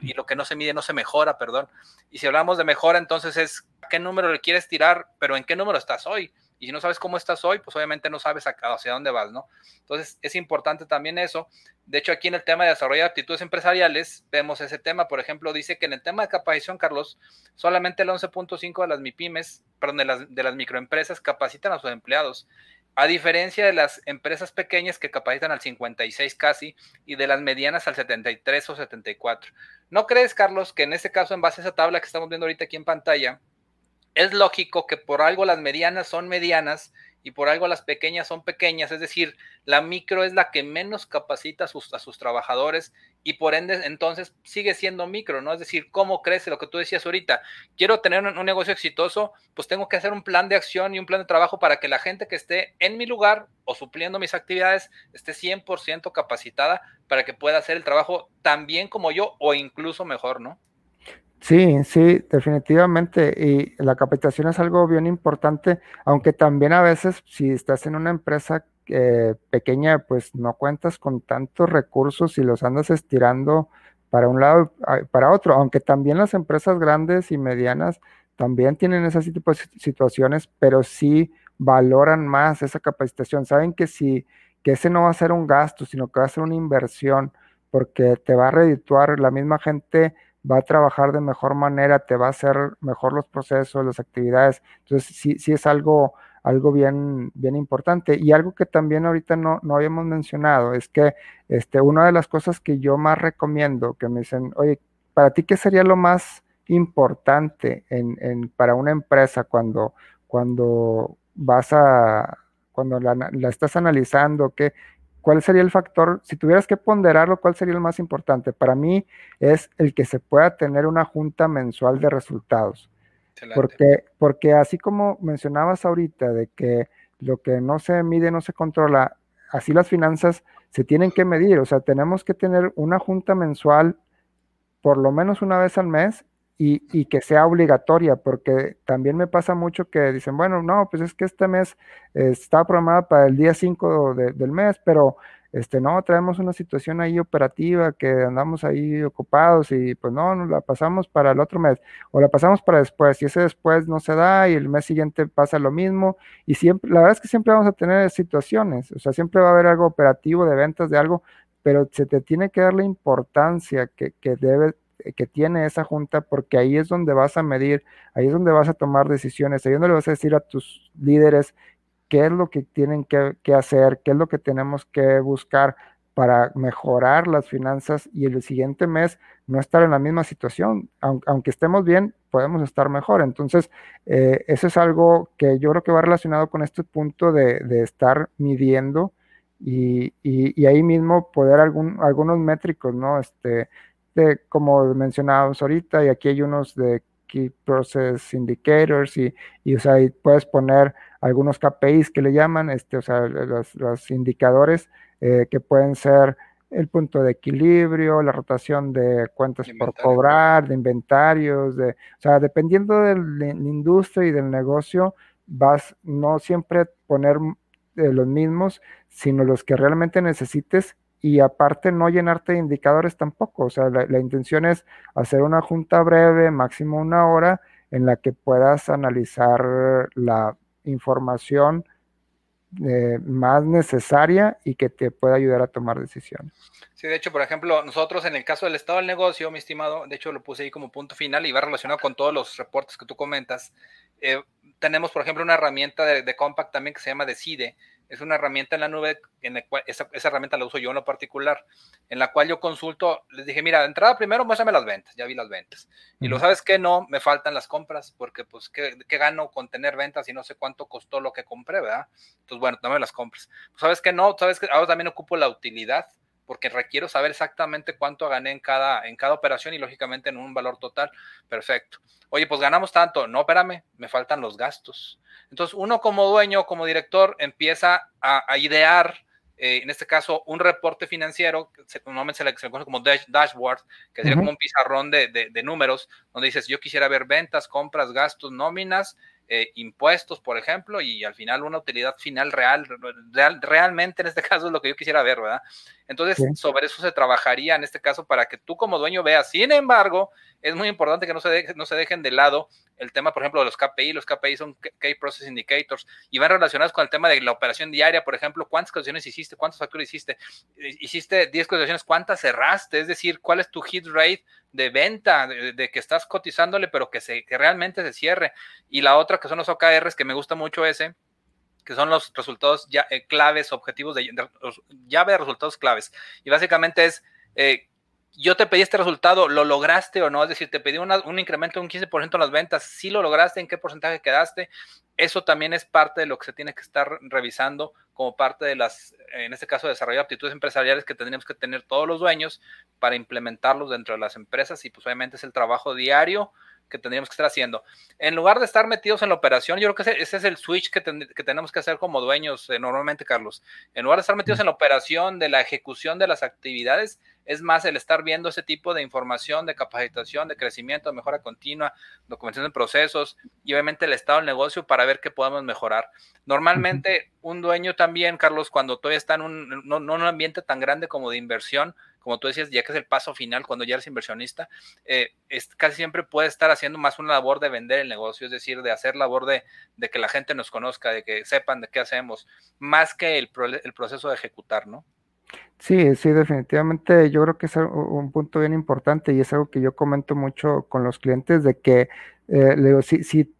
y lo que no se mide no se mejora, perdón. Y si hablamos de mejora, entonces es qué número le quieres tirar, pero en qué número estás hoy. Y si no sabes cómo estás hoy, pues obviamente no sabes hacia dónde vas, ¿no? Entonces es importante también eso. De hecho, aquí en el tema de desarrollar aptitudes empresariales, vemos ese tema. Por ejemplo, dice que en el tema de capacitación, Carlos, solamente el 11.5 de las MIPIMES, perdón, de las, de las microempresas capacitan a sus empleados. A diferencia de las empresas pequeñas que capacitan al 56 casi y de las medianas al 73 o 74. ¿No crees, Carlos, que en este caso, en base a esa tabla que estamos viendo ahorita aquí en pantalla, es lógico que por algo las medianas son medianas y por algo las pequeñas son pequeñas, es decir, la micro es la que menos capacita a sus, a sus, trabajadores y por ende entonces sigue siendo micro, ¿no? Es decir, ¿cómo crece lo que tú decías ahorita? Quiero tener un, negocio exitoso, pues tengo que hacer un plan de acción y un plan de trabajo para que la gente que esté en mi lugar o supliendo mis actividades esté 100% capacitada para que pueda hacer el trabajo tan bien como yo o incluso mejor, ¿no? Sí, sí, definitivamente. Y la capacitación es algo bien importante, aunque también a veces si estás en una empresa eh, pequeña, pues no cuentas con tantos recursos y los andas estirando para un lado y para otro, aunque también las empresas grandes y medianas también tienen ese tipo de situaciones, pero sí valoran más esa capacitación. Saben que si que ese no va a ser un gasto, sino que va a ser una inversión, porque te va a redituar la misma gente va a trabajar de mejor manera, te va a hacer mejor los procesos, las actividades. Entonces, sí, sí es algo, algo bien, bien importante. Y algo que también ahorita no, no habíamos mencionado es que este, una de las cosas que yo más recomiendo, que me dicen, oye, para ti, ¿qué sería lo más importante en, para una empresa cuando, cuando vas a, cuando la, la estás analizando, ¿qué, ¿cuál sería el factor? Si tuvieras que ponderarlo, ¿cuál sería el más importante? Para mí es el que se pueda tener una junta mensual de resultados. Porque, porque así como mencionabas ahorita de que lo que no se mide no se controla, así las finanzas se tienen que medir. O sea, tenemos que tener una junta mensual por lo menos una vez al mes y, que sea obligatoria, porque también me pasa mucho que dicen, bueno, no, pues es que este mes está programado para el día 5 del mes, pero este, no, traemos una situación ahí operativa que andamos ahí ocupados y pues no, nos la pasamos para el otro mes o la pasamos para después y ese después no se da y el mes siguiente pasa lo mismo y siempre, la verdad es que siempre vamos a tener situaciones, o sea, siempre va a haber algo operativo de ventas de algo, pero se te tiene que dar la importancia que debe que tiene esa junta, porque ahí es donde vas a medir, ahí es donde vas a tomar decisiones, ahí es donde le vas a decir a tus líderes qué es lo que tienen que, hacer, qué es lo que tenemos que buscar para mejorar las finanzas y el siguiente mes no estar en la misma situación. Aunque, estemos bien, podemos estar mejor. Entonces, eh, eso es algo que yo creo que va relacionado con este punto de, estar midiendo y, ahí mismo poder algún, algunos métricos, ¿no? Este, de, como mencionábamos ahorita, y aquí hay unos de Key Process Indicators, y, y o sea, puedes poner algunos KPIs que le llaman, este, o sea, los, indicadores eh, que pueden ser el punto de equilibrio, la rotación de cuentas por cobrar, de inventarios, de, o sea, dependiendo de la industria y del negocio, vas no siempre poner eh, los mismos, sino los que realmente necesites y aparte no llenarte de indicadores tampoco. O sea, la, intención es hacer una junta breve, máximo una hora, en la que puedas analizar la información eh, más necesaria y que te pueda ayudar a tomar decisiones. Sí, de hecho, por ejemplo, nosotros en el caso del estado del negocio, mi estimado, de hecho lo puse ahí como punto final y va relacionado con todos los reportes que tú comentas. Eh, tenemos, por ejemplo, una herramienta de, de, Compact también que se llama Decide, es una herramienta en la nube, en la cual, esa, herramienta la uso yo en lo particular, en la cual yo consulto, les dije, mira, de entrada primero muéstrame las ventas, ya vi las ventas. Y lo sabes que no, me faltan las compras, porque pues, ¿qué, gano con tener ventas y no sé cuánto costó lo que compré, verdad? Entonces, bueno, dame las compras. Pues, ¿Sabes que no? ¿Sabes que ahora también ocupo la utilidad? Porque requiero saber exactamente cuánto gané en cada, en cada operación y lógicamente en un valor total. Perfecto. Oye, pues ganamos tanto. No, espérame, me faltan los gastos. Entonces, uno como dueño, como director, empieza a, idear, eh, en este caso, un reporte financiero, se, normalmente se le, conoce como dashboard, que sería como un pizarrón de, de, números, donde dices, yo quisiera ver ventas, compras, gastos, nóminas, eh, impuestos, por ejemplo, y al final una utilidad final real, real, realmente en este caso es lo que yo quisiera ver, ¿verdad? Entonces, sobre eso se trabajaría en este caso para que tú como dueño veas. Sin embargo, es muy importante que no se, no se dejen de lado el tema, por ejemplo, de los KPI. Los KPI son Key Process Indicators y van relacionados con el tema de la operación diaria, por ejemplo, cuántas cotizaciones hiciste, cuántos factores hiciste. Hiciste 10 cotizaciones, cuántas cerraste, es decir, cuál es tu hit rate de venta, de, que estás cotizándole, pero que, se, que realmente se cierre. Y la otra que son los OKRs, que me gusta mucho ese, que son los resultados ya, eh, claves, objetivos de, llave de resultados claves. Y básicamente es, eh, yo te pedí este resultado, ¿lo lograste o no? Es decir, te pedí un incremento de un 15% en las ventas, ¿sí lo lograste? ¿En qué porcentaje quedaste? Eso también es parte de lo que se tiene que estar revisando como parte de las, en este caso, desarrollar aptitudes empresariales que tendríamos que tener todos los dueños para implementarlos dentro de las empresas y pues obviamente es el trabajo diario que tendríamos que estar haciendo. En lugar de estar metidos en la operación, yo creo que ese, es el switch que, tenemos que hacer como dueños eh, normalmente, Carlos. En lugar de estar metidos en la operación de la ejecución de las actividades, es más el estar viendo ese tipo de información, de capacitación, de crecimiento, de mejora continua, documentación de procesos y obviamente el estado del negocio para ver qué podemos mejorar. Normalmente un dueño también, Carlos, cuando todavía está en un, no, no un ambiente tan grande como de inversión, como tú decías, ya que es el paso final cuando ya eres inversionista, eh, es, casi siempre puede estar haciendo más una labor de vender el negocio, es decir, de hacer labor de, de que la gente nos conozca, de que sepan de qué hacemos, más que el, proceso de ejecutar, ¿no? Sí, sí, definitivamente yo creo que es un punto bien importante y es algo que yo comento mucho con los clientes de que, eh, le digo, sí, sí,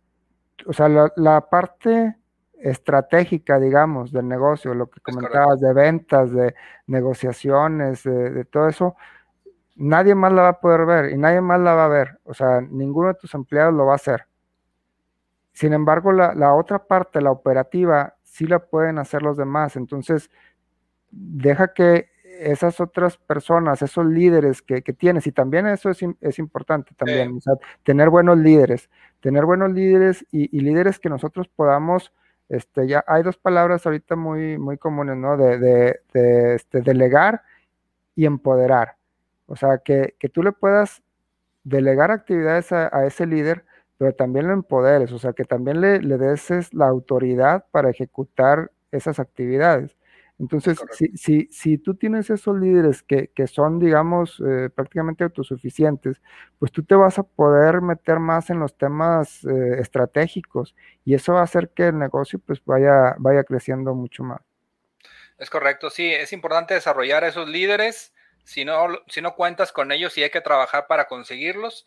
o sea, la parte estratégica, digamos, del negocio, lo que comentabas de ventas, de negociaciones, de, todo eso, nadie más la va a poder ver y nadie más la va a ver. O sea, ninguno de tus empleados lo va a hacer. Sin embargo, la, otra parte, la operativa, sí la pueden hacer los demás. Entonces, deja que esas otras personas, esos líderes que, tienes, y también eso es, importante también, tener buenos líderes, tener buenos líderes y, líderes que nosotros podamos, este, ya hay dos palabras ahorita muy, muy comunes, ¿no? De, de, este, delegar y empoderar. O sea, que, tú le puedas delegar actividades a, ese líder, pero también lo empoderes, o sea, que también le, le des la autoridad para ejecutar esas actividades. Entonces, si, si, si, tú tienes esos líderes que, que son, digamos, eh, prácticamente autosuficientes, pues tú te vas a poder meter más en los temas eh, estratégicos y eso va a hacer que el negocio pues vaya, vaya creciendo mucho más. Es correcto, sí, es importante desarrollar esos líderes. Si no, si no cuentas con ellos y hay que trabajar para conseguirlos,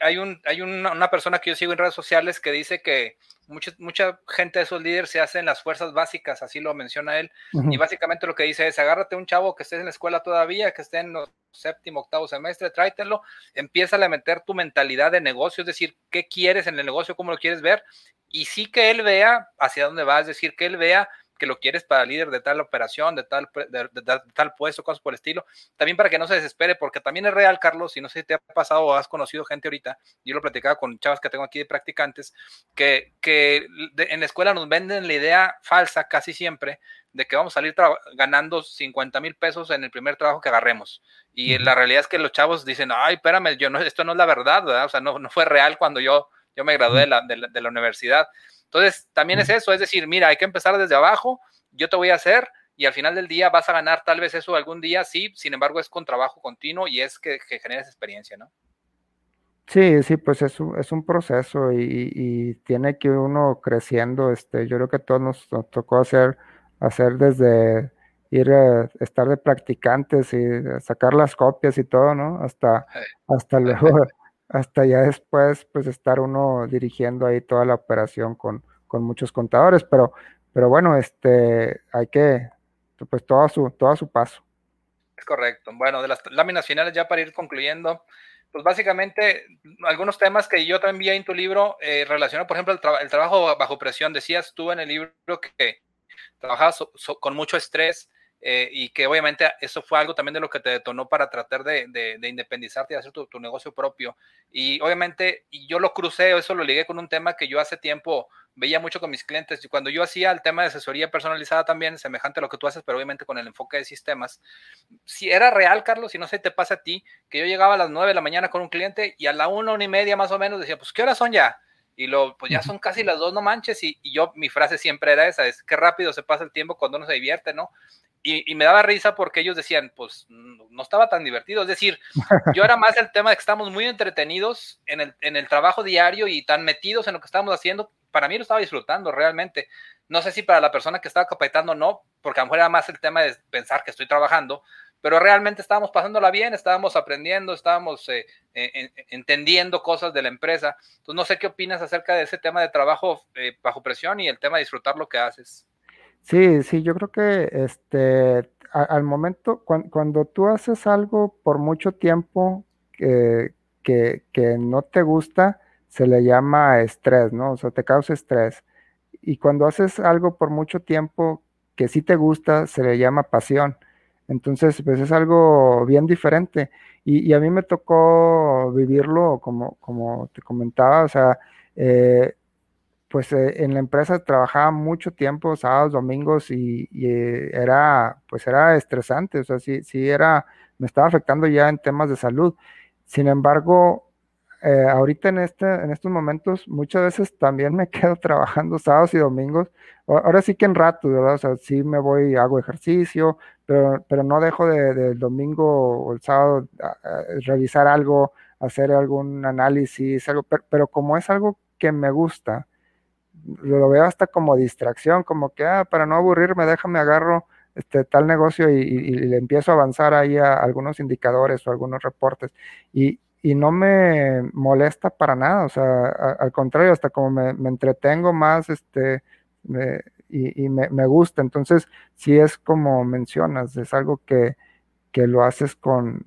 hay, un, hay una, persona que yo sigo en redes sociales que dice que mucha, mucha gente de esos líderes se hacen las fuerzas básicas, así lo menciona él, y básicamente lo que dice es, agárrate un chavo que esté en la escuela todavía, que esté en los séptimo, octavo semestre, tráetelo, empieza a meter tu mentalidad de negocio, es decir, qué quieres en el negocio, cómo lo quieres ver, y sí que él vea hacia dónde va, es decir, que él vea que lo quieres para líder de tal operación, de tal, de, tal puesto, cosas por el estilo. También para que no se desespere, porque también es real, Carlos, y no sé si te ha pasado o has conocido gente ahorita, yo lo platicaba con chavas que tengo aquí de practicantes, que, que en la escuela nos venden la idea falsa casi siempre de que vamos a salir ganando 50 mil pesos en el primer trabajo que agarremos. Y la realidad es que los chavos dicen, ay, espérame, yo no, esto no es la verdad, ¿verdad? O sea, no, no fue real cuando yo, yo me gradué de la, de la universidad. Entonces, también es eso, es decir, mira, hay que empezar desde abajo, yo te voy a hacer y al final del día vas a ganar tal vez eso algún día, sí, sin embargo es con trabajo continuo y es que, que generes experiencia, ¿no? Sí, sí, pues es un, es un proceso y, tiene que uno creciendo, este, yo creo que a todos nos, tocó hacer, hacer desde ir a estar de practicantes y sacar las copias y todo, ¿no? Hasta, hasta luego hasta ya después, pues estar uno dirigiendo ahí toda la operación con, muchos contadores, pero, pero bueno, este, hay que, pues todo su, todo su paso. Es correcto. Bueno, de las láminas finales ya para ir concluyendo, pues básicamente algunos temas que yo también vi en tu libro eh, relacionado, por ejemplo, el, trabajo bajo presión. Decías tú en el libro que trabajabas con mucho estrés, eh, y que obviamente eso fue algo también de lo que te detonó para tratar de, de, independizarte y hacer tu, negocio propio. Y obviamente y yo lo crucé, eso lo ligué con un tema que yo hace tiempo veía mucho con mis clientes y cuando yo hacía el tema de asesoría personalizada también, semejante a lo que tú haces, pero obviamente con el enfoque de sistemas, si era real, Carlos, si no se te pasa a ti, que yo llegaba a las 9 de la mañana con un cliente y a la 1, una y media más o menos decía, pues, ¿qué horas son ya? Y lo, pues ya son casi las dos, no manches. Y, y, yo, mi frase siempre era esa, es qué rápido se pasa el tiempo cuando uno se divierte, ¿no? Y, me daba risa porque ellos decían, pues no estaba tan divertido. Es decir, yo era más el tema de que estamos muy entretenidos en el, en el trabajo diario y tan metidos en lo que estábamos haciendo. Para mí lo estaba disfrutando realmente. No sé si para la persona que estaba capacitando no, porque a lo mejor era más el tema de pensar que estoy trabajando, pero realmente estábamos pasándola bien, estábamos aprendiendo, estábamos eh, eh, entendiendo cosas de la empresa. Entonces, no sé qué opinas acerca de ese tema de trabajo eh, bajo presión y el tema de disfrutar lo que haces. Sí, sí, yo creo que este, al momento, cuando tú haces algo por mucho tiempo que, que, no te gusta, se le llama estrés, ¿no? O sea, te causa estrés. Y cuando haces algo por mucho tiempo que sí te gusta, se le llama pasión. Entonces, pues es algo bien diferente. Y, y a mí me tocó vivirlo, como, como te comentaba, o sea, eh, pues eh, en la empresa trabajaba mucho tiempo, sábados, domingos, y, eh, era, pues era estresante, o sea, sí, sí era, me estaba afectando ya en temas de salud. Sin embargo, eh, ahorita en, este, en estos momentos, muchas veces también me quedo trabajando sábados y domingos, ahora sí que en rato, ¿verdad? O sea, sí me voy, hago ejercicio, pero, pero no dejo del de, domingo o el sábado revisar algo, hacer algún análisis, algo, pero como es algo que me gusta, lo veo hasta como distracción, como que, ah, para no aburrirme, déjame agarro este tal negocio y, le empiezo a avanzar ahí a algunos indicadores o algunos reportes. Y, no me molesta para nada, o sea, al contrario, hasta como me, entretengo más, este, y, me, gusta. Entonces, si es como mencionas, es algo que, lo haces con,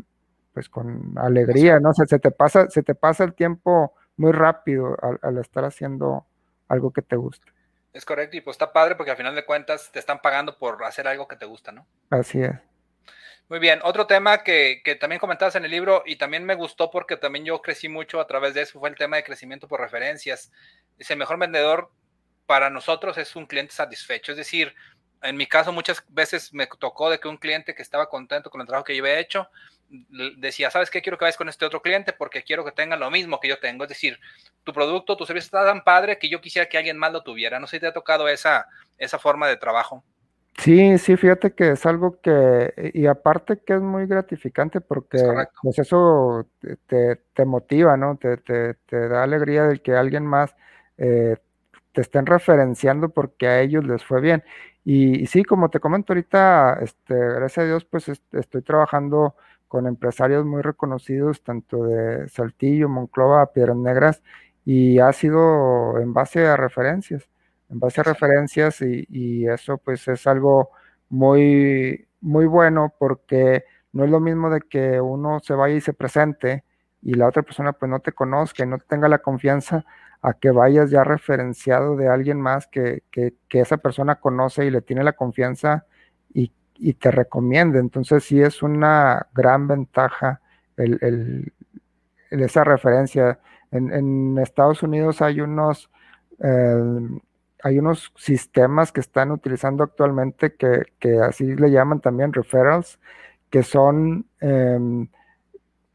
pues con alegría, ¿no? O se te pasa, se te pasa el tiempo muy rápido al, estar haciendo algo que te gusta. Es correcto, y pues está padre porque al final de cuentas te están pagando por hacer algo que te gusta, ¿no? Así es. Muy bien, otro tema que, que, también comentabas en el libro y también me gustó porque también yo crecí mucho a través de eso fue el tema de crecimiento por referencias. Dice, el mejor vendedor para nosotros es un cliente satisfecho. Es decir, en mi caso muchas veces me tocó de que un cliente que estaba contento con el trabajo que yo había hecho, decía, ¿sabes qué? Quiero que vayas con este otro cliente porque quiero que tenga lo mismo que yo tengo. Es decir, tu producto, tu servicio está tan padre que yo quisiera que alguien más lo tuviera. No sé si te ha tocado esa, esa forma de trabajo. Sí, sí, fíjate que es algo que, y aparte que es muy gratificante porque pues eso te, te, motiva, ¿no? Te, te, te, da alegría de que alguien más eh, te estén referenciando porque a ellos les fue bien. Y, sí, como te comento ahorita, este, gracias a Dios, pues estoy trabajando con empresarios muy reconocidos, tanto de Saltillo, Monclova, Piedras Negras, y ha sido en base a referencias en base a referencias y, eso pues es algo muy, muy bueno porque no es lo mismo de que uno se vaya y se presente y la otra persona pues no te conozca y no tenga la confianza a que vayas ya referenciado de alguien más que, esa persona conoce y le tiene la confianza y, te recomiende. Entonces sí es una gran ventaja el, esa referencia. En, Estados Unidos hay unos eh, hay unos sistemas que están utilizando actualmente que, así le llaman también referrals, que son em,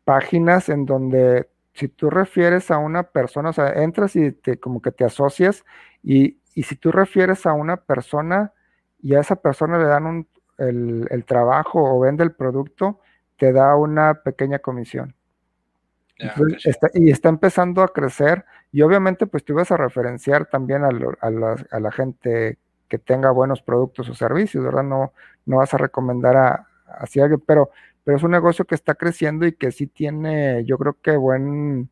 páginas en donde si tú refieres a una persona, o sea, entras y te, como que te asocias y, si tú refieres a una persona y a esa persona le dan el, el trabajo o vende el producto, te da una pequeña comisión y está empezando a crecer y obviamente pues tú vas a referenciar también a, la, gente que tenga buenos productos o servicios, ¿verdad? No, no vas a recomendar a, alguien, pero, pero es un negocio que está creciendo y que sí tiene, yo creo que buen,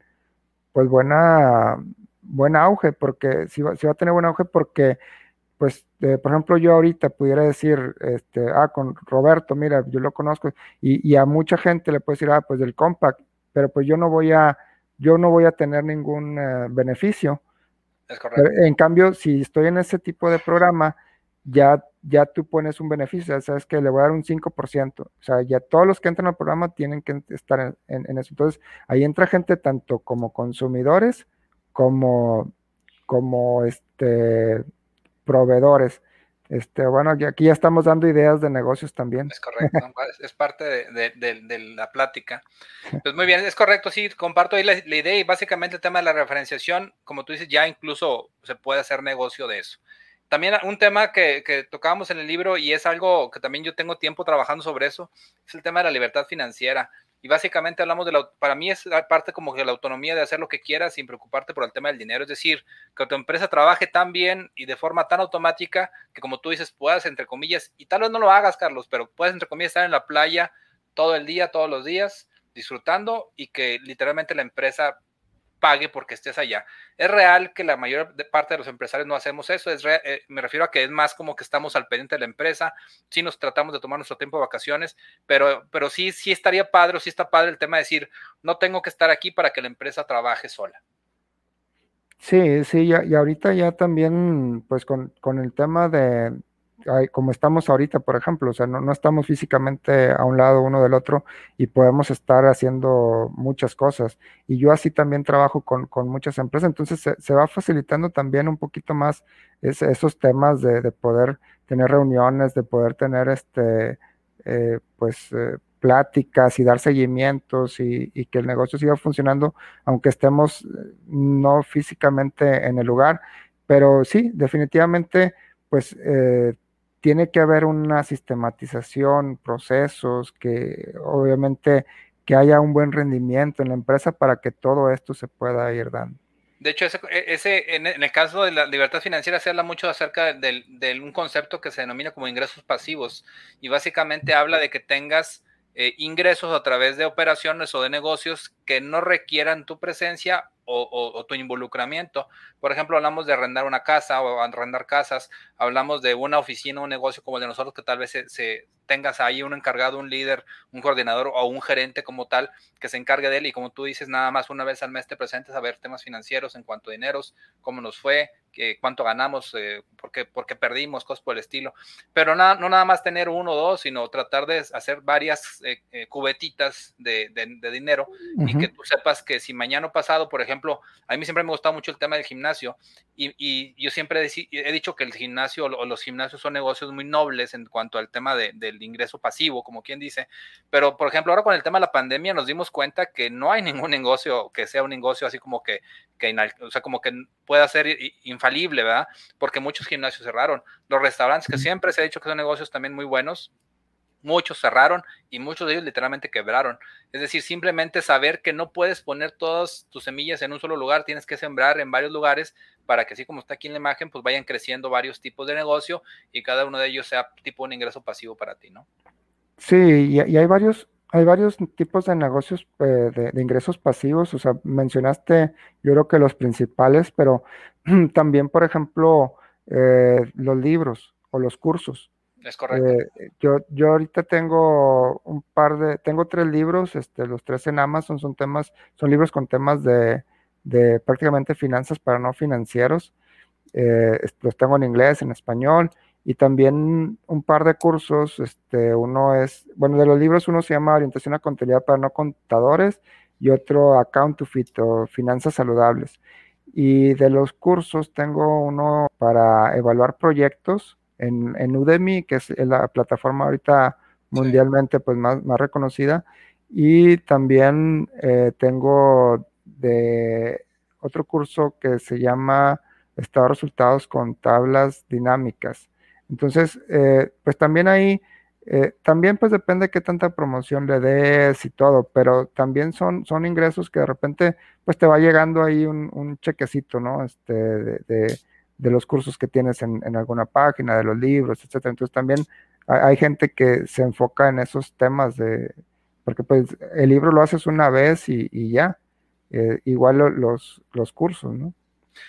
pues buena, buen auge, porque sí va, va a tener buen auge porque pues, por ejemplo, yo ahorita pudiera decir, este, ah, con Roberto, mira, yo lo conozco, y, y, a mucha gente le puedo decir, ah, pues del Compact, pero pues yo no voy a, yo no voy a tener ningún eh, beneficio. Es correcto. en cambio, si estoy en ese tipo de programa, ya, ya tú pones un beneficio, sabes que le voy a dar un 5%, o sea, ya todos los que entran al programa tienen que estar en, eso. Entonces, ahí entra gente tanto como consumidores como, como este, proveedores. Este, bueno, aquí ya estamos dando ideas de negocios también. Es correcto, es parte de, la plática. Pues muy bien, es correcto, sí, comparto ahí la, idea y básicamente el tema de la referenciación, como tú dices, ya incluso se puede hacer negocio de eso. También un tema que, que tocábamos en el libro y es algo que también yo tengo tiempo trabajando sobre eso, es el tema de la libertad financiera. Y básicamente hablamos de la, para mí es parte como que la autonomía de hacer lo que quieras sin preocuparte por el tema del dinero. Es decir, que tu empresa trabaje tan bien y de forma tan automática que como tú dices, puedas, entre comillas, y tal vez no lo hagas, Carlos, pero puedes, entre comillas, estar en la playa todo el día, todos los días, disfrutando y que literalmente la empresa pague porque estés allá. Es real que la mayor parte de los empresarios no hacemos eso, es eh, me refiero a que es más como que estamos al pendiente de la empresa, sí nos tratamos de tomar nuestro tiempo de vacaciones, pero, pero sí, sí estaría padre o sí está padre el tema de decir, no tengo que estar aquí para que la empresa trabaje sola. Sí, sí, y ahorita ya también, pues con, con el tema de, como estamos ahorita, por ejemplo, o sea, no, estamos físicamente a un lado uno del otro y podemos estar haciendo muchas cosas. Y yo así también trabajo con, muchas empresas, entonces se, va facilitando también un poquito más esos temas de, poder tener reuniones, de poder tener este, eh, pues, eh, pláticas y dar seguimientos y, y, que el negocio siga funcionando, aunque estemos eh, no físicamente en el lugar. Pero sí, definitivamente, pues tiene que haber una sistematización, procesos, que obviamente que haya un buen rendimiento en la empresa para que todo esto se pueda ir dando. De hecho, ese, en, el caso de la libertad financiera se habla mucho acerca de, un concepto que se denomina como ingresos pasivos y básicamente habla de que tengas eh, ingresos a través de operaciones o de negocios que no requieran tu presencia o, tu involucramiento. Por ejemplo, hablamos de arrendar una casa o arrendar casas, hablamos de una oficina, un negocio como el de nosotros que tal vez se, tengas ahí un encargado, un líder, un coordinador o un gerente como tal que se encargue de él y como tú dices, nada más una vez al mes te presentes a ver temas financieros en cuanto a dineros, cómo nos fue, cuánto ganamos, eh, por, qué, perdimos, cosas por el estilo. Pero nada, no nada más tener uno o dos, sino tratar de hacer varias eh, eh, cubetitas de, dinero y que tú sepas que si mañana pasado, por ejemplo, a mí siempre me ha gustado mucho el tema del gimnasio y, yo siempre he dicho que el gimnasio o los gimnasios son negocios muy nobles en cuanto al tema ingreso pasivo, como quien dice. Pero, por ejemplo, ahora con el tema de la pandemia nos dimos cuenta que no hay ningún negocio que sea un negocio así como que, que o sea, como que pueda ser infalible, ¿verdad? Porque muchos gimnasios cerraron. Los restaurantes, que siempre se ha dicho que son negocios también muy buenos, muchos cerraron y muchos de ellos literalmente quebraron. Es decir, simplemente saber que no puedes poner todas tus semillas en un solo lugar, tienes que sembrar en varios lugares para que así como está aquí en la imagen, pues vayan creciendo varios tipos de negocio y cada uno de ellos sea tipo un ingreso pasivo para ti, ¿no? Sí, y, hay varios, hay varios tipos de negocios eh, de, ingresos pasivos, o sea, mencionaste yo creo que los principales, pero también, por ejemplo, eh, los libros o los cursos. Es correcto. Eh, yo, yo ahorita tengo un par de, tengo tres libros, este, los tres en Amazon son temas, son libros con temas de, de prácticamente finanzas para no financieros. Eh, los tengo en inglés, en español, y también un par de cursos. Este, uno es, bueno, de los libros uno se llama Orientación a Contabilidad para no contadores y otro Account to Fit o Finanzas Saludables. Y de los cursos tengo uno para evaluar proyectos en, Udemy, que es la plataforma ahorita mundialmente pues más, más reconocida. Y también eh, tengo de otro curso que se llama Estado de Resultados con tablas dinámicas. Entonces, eh, pues también ahí, eh, también pues depende de qué tanta promoción le des y todo, pero también son, son ingresos que de repente pues te va llegando ahí un, chequecito, ¿no? Este, de, los cursos que tienes en, alguna página, de los libros, etcétera. Entonces también hay, gente que se enfoca en esos temas de, porque pues el libro lo haces una vez y ya, eh, igual los, los cursos, ¿no?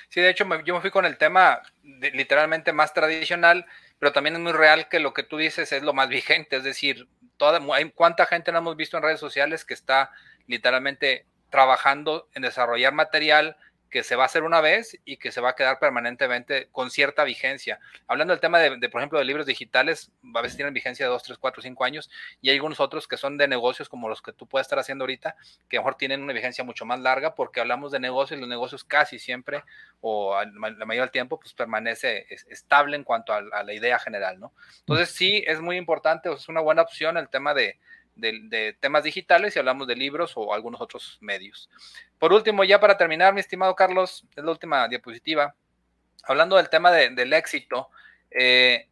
Sí, de hecho, yo me fui con el tema literalmente más tradicional, pero también es muy real que lo que tú dices es lo más vigente, es decir, toda, ¿cuánta gente no hemos visto en redes sociales que está literalmente trabajando en desarrollar material que se va a hacer una vez y que se va a quedar permanentemente con cierta vigencia. Hablando del tema de, por ejemplo, de libros digitales, a veces tienen vigencia de 2, 3, 4, 5 años y hay algunos otros que son de negocios como los que tú puedes estar haciendo ahorita, que mejor tienen una vigencia mucho más larga porque hablamos de negocios y los negocios casi siempre o la mayoría del tiempo pues permanece estable en cuanto a, la idea general, ¿no? Entonces sí, es muy importante, es una buena opción el tema de, de, temas digitales y hablamos de libros o algunos otros medios. Por último, ya para terminar, mi estimado Carlos, es la última diapositiva. Hablando del tema del éxito, eh,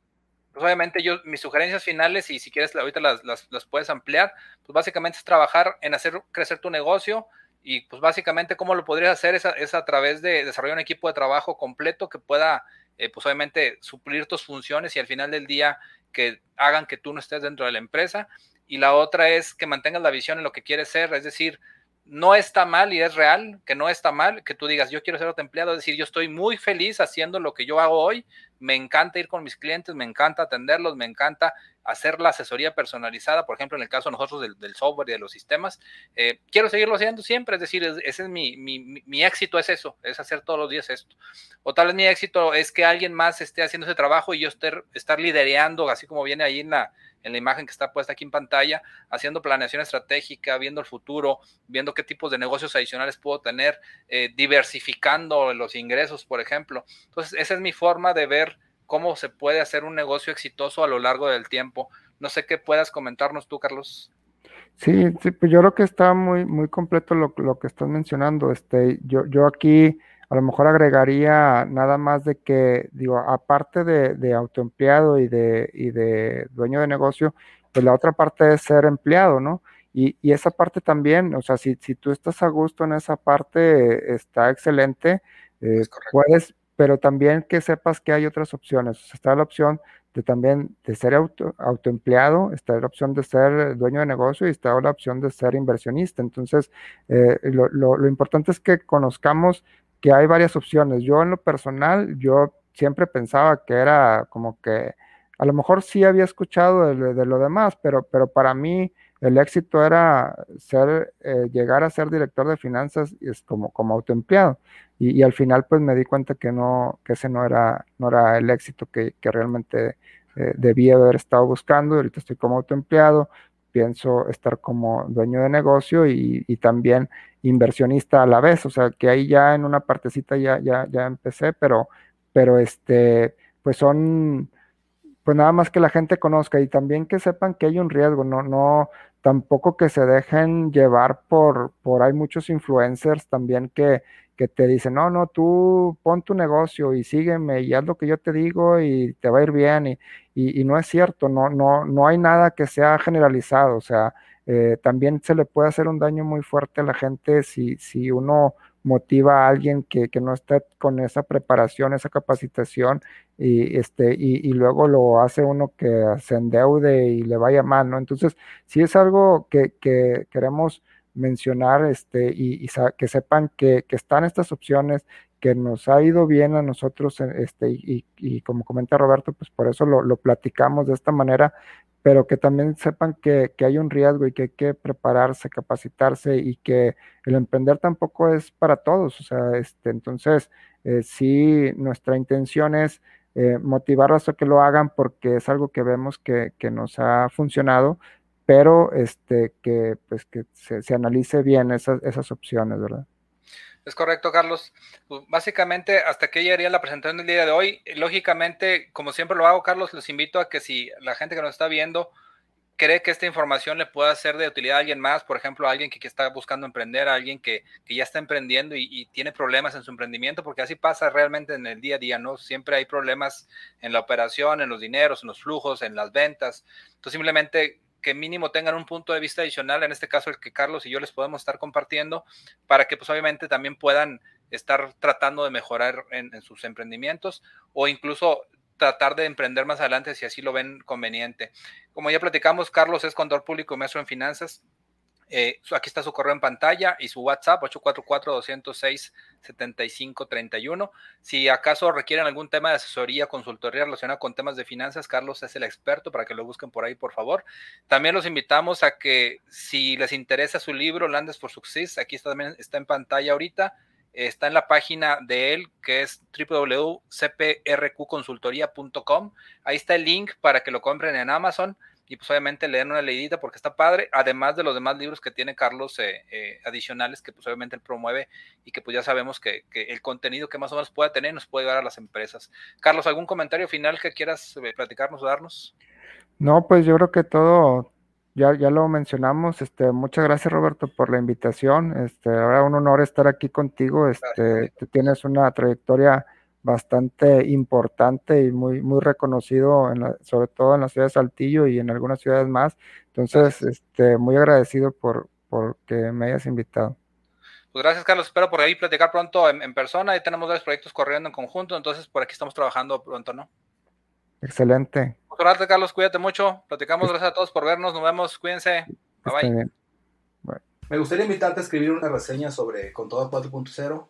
pues obviamente yo, mis sugerencias finales, y si quieres ahorita las, las, puedes ampliar, pues básicamente es trabajar en hacer crecer tu negocio y pues básicamente cómo lo podrías hacer es a, es a través de desarrollar un equipo de trabajo completo que pueda, eh, pues obviamente, suplir tus funciones y al final del día que hagan que tú no estés dentro de la empresa y la otra es que mantengas la visión en lo que quieres ser, es decir, no está mal y es real que no está mal que tú digas, yo quiero ser otro empleado, es decir, yo estoy muy feliz haciendo lo que yo hago hoy, me encanta ir con mis clientes, me encanta atenderlos, me encanta hacer la asesoría personalizada, por ejemplo, en el caso de nosotros del, software y de los sistemas, eh, quiero seguirlo haciendo siempre, es decir, ese es mi, mi, mi, éxito, es eso, es hacer todos los días esto. O tal vez mi éxito es que alguien más esté haciendo ese trabajo y yo estar, estar liderando, así como viene ahí en la, en la imagen que está puesta aquí en pantalla, haciendo planeación estratégica, viendo el futuro, viendo qué tipos de negocios adicionales puedo tener, eh, diversificando los ingresos, por ejemplo. Entonces, esa es mi forma de ver cómo se puede hacer un negocio exitoso a lo largo del tiempo. No sé qué puedas comentarnos tú, Carlos. Sí, sí pues yo creo que está muy, muy completo lo, lo que estás mencionando. Este, yo, yo aquí a lo mejor agregaría nada más de que, digo, aparte de, autoempleado y de, y de dueño de negocio, pues la otra parte es ser empleado, ¿no? Y, esa parte también, o sea, si, si, tú estás a gusto en esa parte, está excelente, eh, puedes, pero también que sepas que hay otras opciones. está la opción de también de ser auto, autoempleado, está la opción de ser dueño de negocio y está la opción de ser inversionista. Entonces, eh, lo, lo, importante es que conozcamos que hay varias opciones. Yo en lo personal, yo siempre pensaba que era como que, a lo mejor sí había escuchado de, lo demás, pero, pero para mí el éxito era ser, eh, llegar a ser director de finanzas es como, como autoempleado. Y, al final pues me di cuenta que no, que ese no era, no era el éxito que, realmente eh, debía haber estado buscando. Ahorita estoy como autoempleado, pienso estar como dueño de negocio y, también inversionista a la vez. O sea que ahí ya en una partecita ya, ya, ya empecé, pero, pero este, pues son pues nada más que la gente conozca y también que sepan que hay un riesgo, no, no, tampoco que se dejen llevar por, por hay muchos influencers también que, que te dicen, no, no, tú pon tu negocio y sígueme y haz lo que yo te digo y te va a ir bien. Y, y, no es cierto, no, no, no hay nada que sea generalizado. O sea, eh, también se le puede hacer un daño muy fuerte a la gente si, si uno motiva a alguien que, no está con esa preparación, esa capacitación, y, este, y, luego lo hace uno que se endeude y le vaya mal, ¿no? Entonces, si es algo que, queremos mencionar este, y, que sepan que, están estas opciones, que nos ha ido bien a nosotros, este, y, como comenta Roberto, pues por eso lo, lo platicamos de esta manera, pero que también sepan que, hay un riesgo y que hay que prepararse, capacitarse y que el emprender tampoco es para todos. O sea, este, entonces, eh, sí, nuestra intención es eh, motivarlos a que lo hagan porque es algo que vemos que, nos ha funcionado, pero este, que, pues, que se, analice bien esas, esas opciones, ¿verdad? Es correcto, Carlos. Pues, básicamente, hasta que ya haría la presentación del día de hoy. Lógicamente, como siempre lo hago, Carlos, les invito a que si la gente que nos está viendo cree que esta información le pueda ser de utilidad a alguien más, por ejemplo, a alguien que, está buscando emprender, a alguien que, ya está emprendiendo y, tiene problemas en su emprendimiento, porque así pasa realmente en el día a día, ¿no? Siempre hay problemas en la operación, en los dineros, en los flujos, en las ventas. Entonces, simplemente que mínimo tengan un punto de vista adicional, en este caso el que Carlos y yo les podemos estar compartiendo, para que pues obviamente también puedan estar tratando de mejorar en, sus emprendimientos o incluso tratar de emprender más adelante si así lo ven conveniente. Como ya platicamos, Carlos es contador público y maestro en finanzas. Eh, aquí está su correo en pantalla y su WhatsApp 844-206-7531. Si acaso requieren algún tema de asesoría, consultoría relacionada con temas de finanzas, Carlos es el experto para que lo busquen por ahí, por favor. También los invitamos a que si les interesa su libro, Landes for Success, aquí está, también está en pantalla ahorita. Está en la página de él que es www.cprqconsultoría.com. Ahí está el link para que lo compren en Amazon y pues obviamente leer una leidita porque está padre, además de los demás libros que tiene Carlos eh, eh, adicionales que pues obviamente él promueve y que pues ya sabemos que, el contenido que más o menos pueda tener nos puede dar a las empresas. Carlos, ¿algún comentario final que quieras eh, platicarnos o darnos? No, pues yo creo que todo, ya, ya lo mencionamos, este, muchas gracias Roberto por la invitación, este, ahora un honor estar aquí contigo, este, tú tienes una trayectoria bastante importante y muy, muy reconocido, en sobre todo en la ciudad de Saltillo y en algunas ciudades más. Entonces, este, muy agradecido por, por que me hayas invitado. Pues gracias, Carlos. Espero por ahí platicar pronto en, persona. Ahí tenemos dos proyectos corriendo en conjunto, entonces por aquí estamos trabajando pronto, ¿no? Excelente. Gracias, Carlos. Cuídate mucho. Platicamos. Gracias a todos por vernos. Nos vemos. Cuídense. Bye bye. Me gustaría invitarte a escribir una reseña sobre Contador 4.0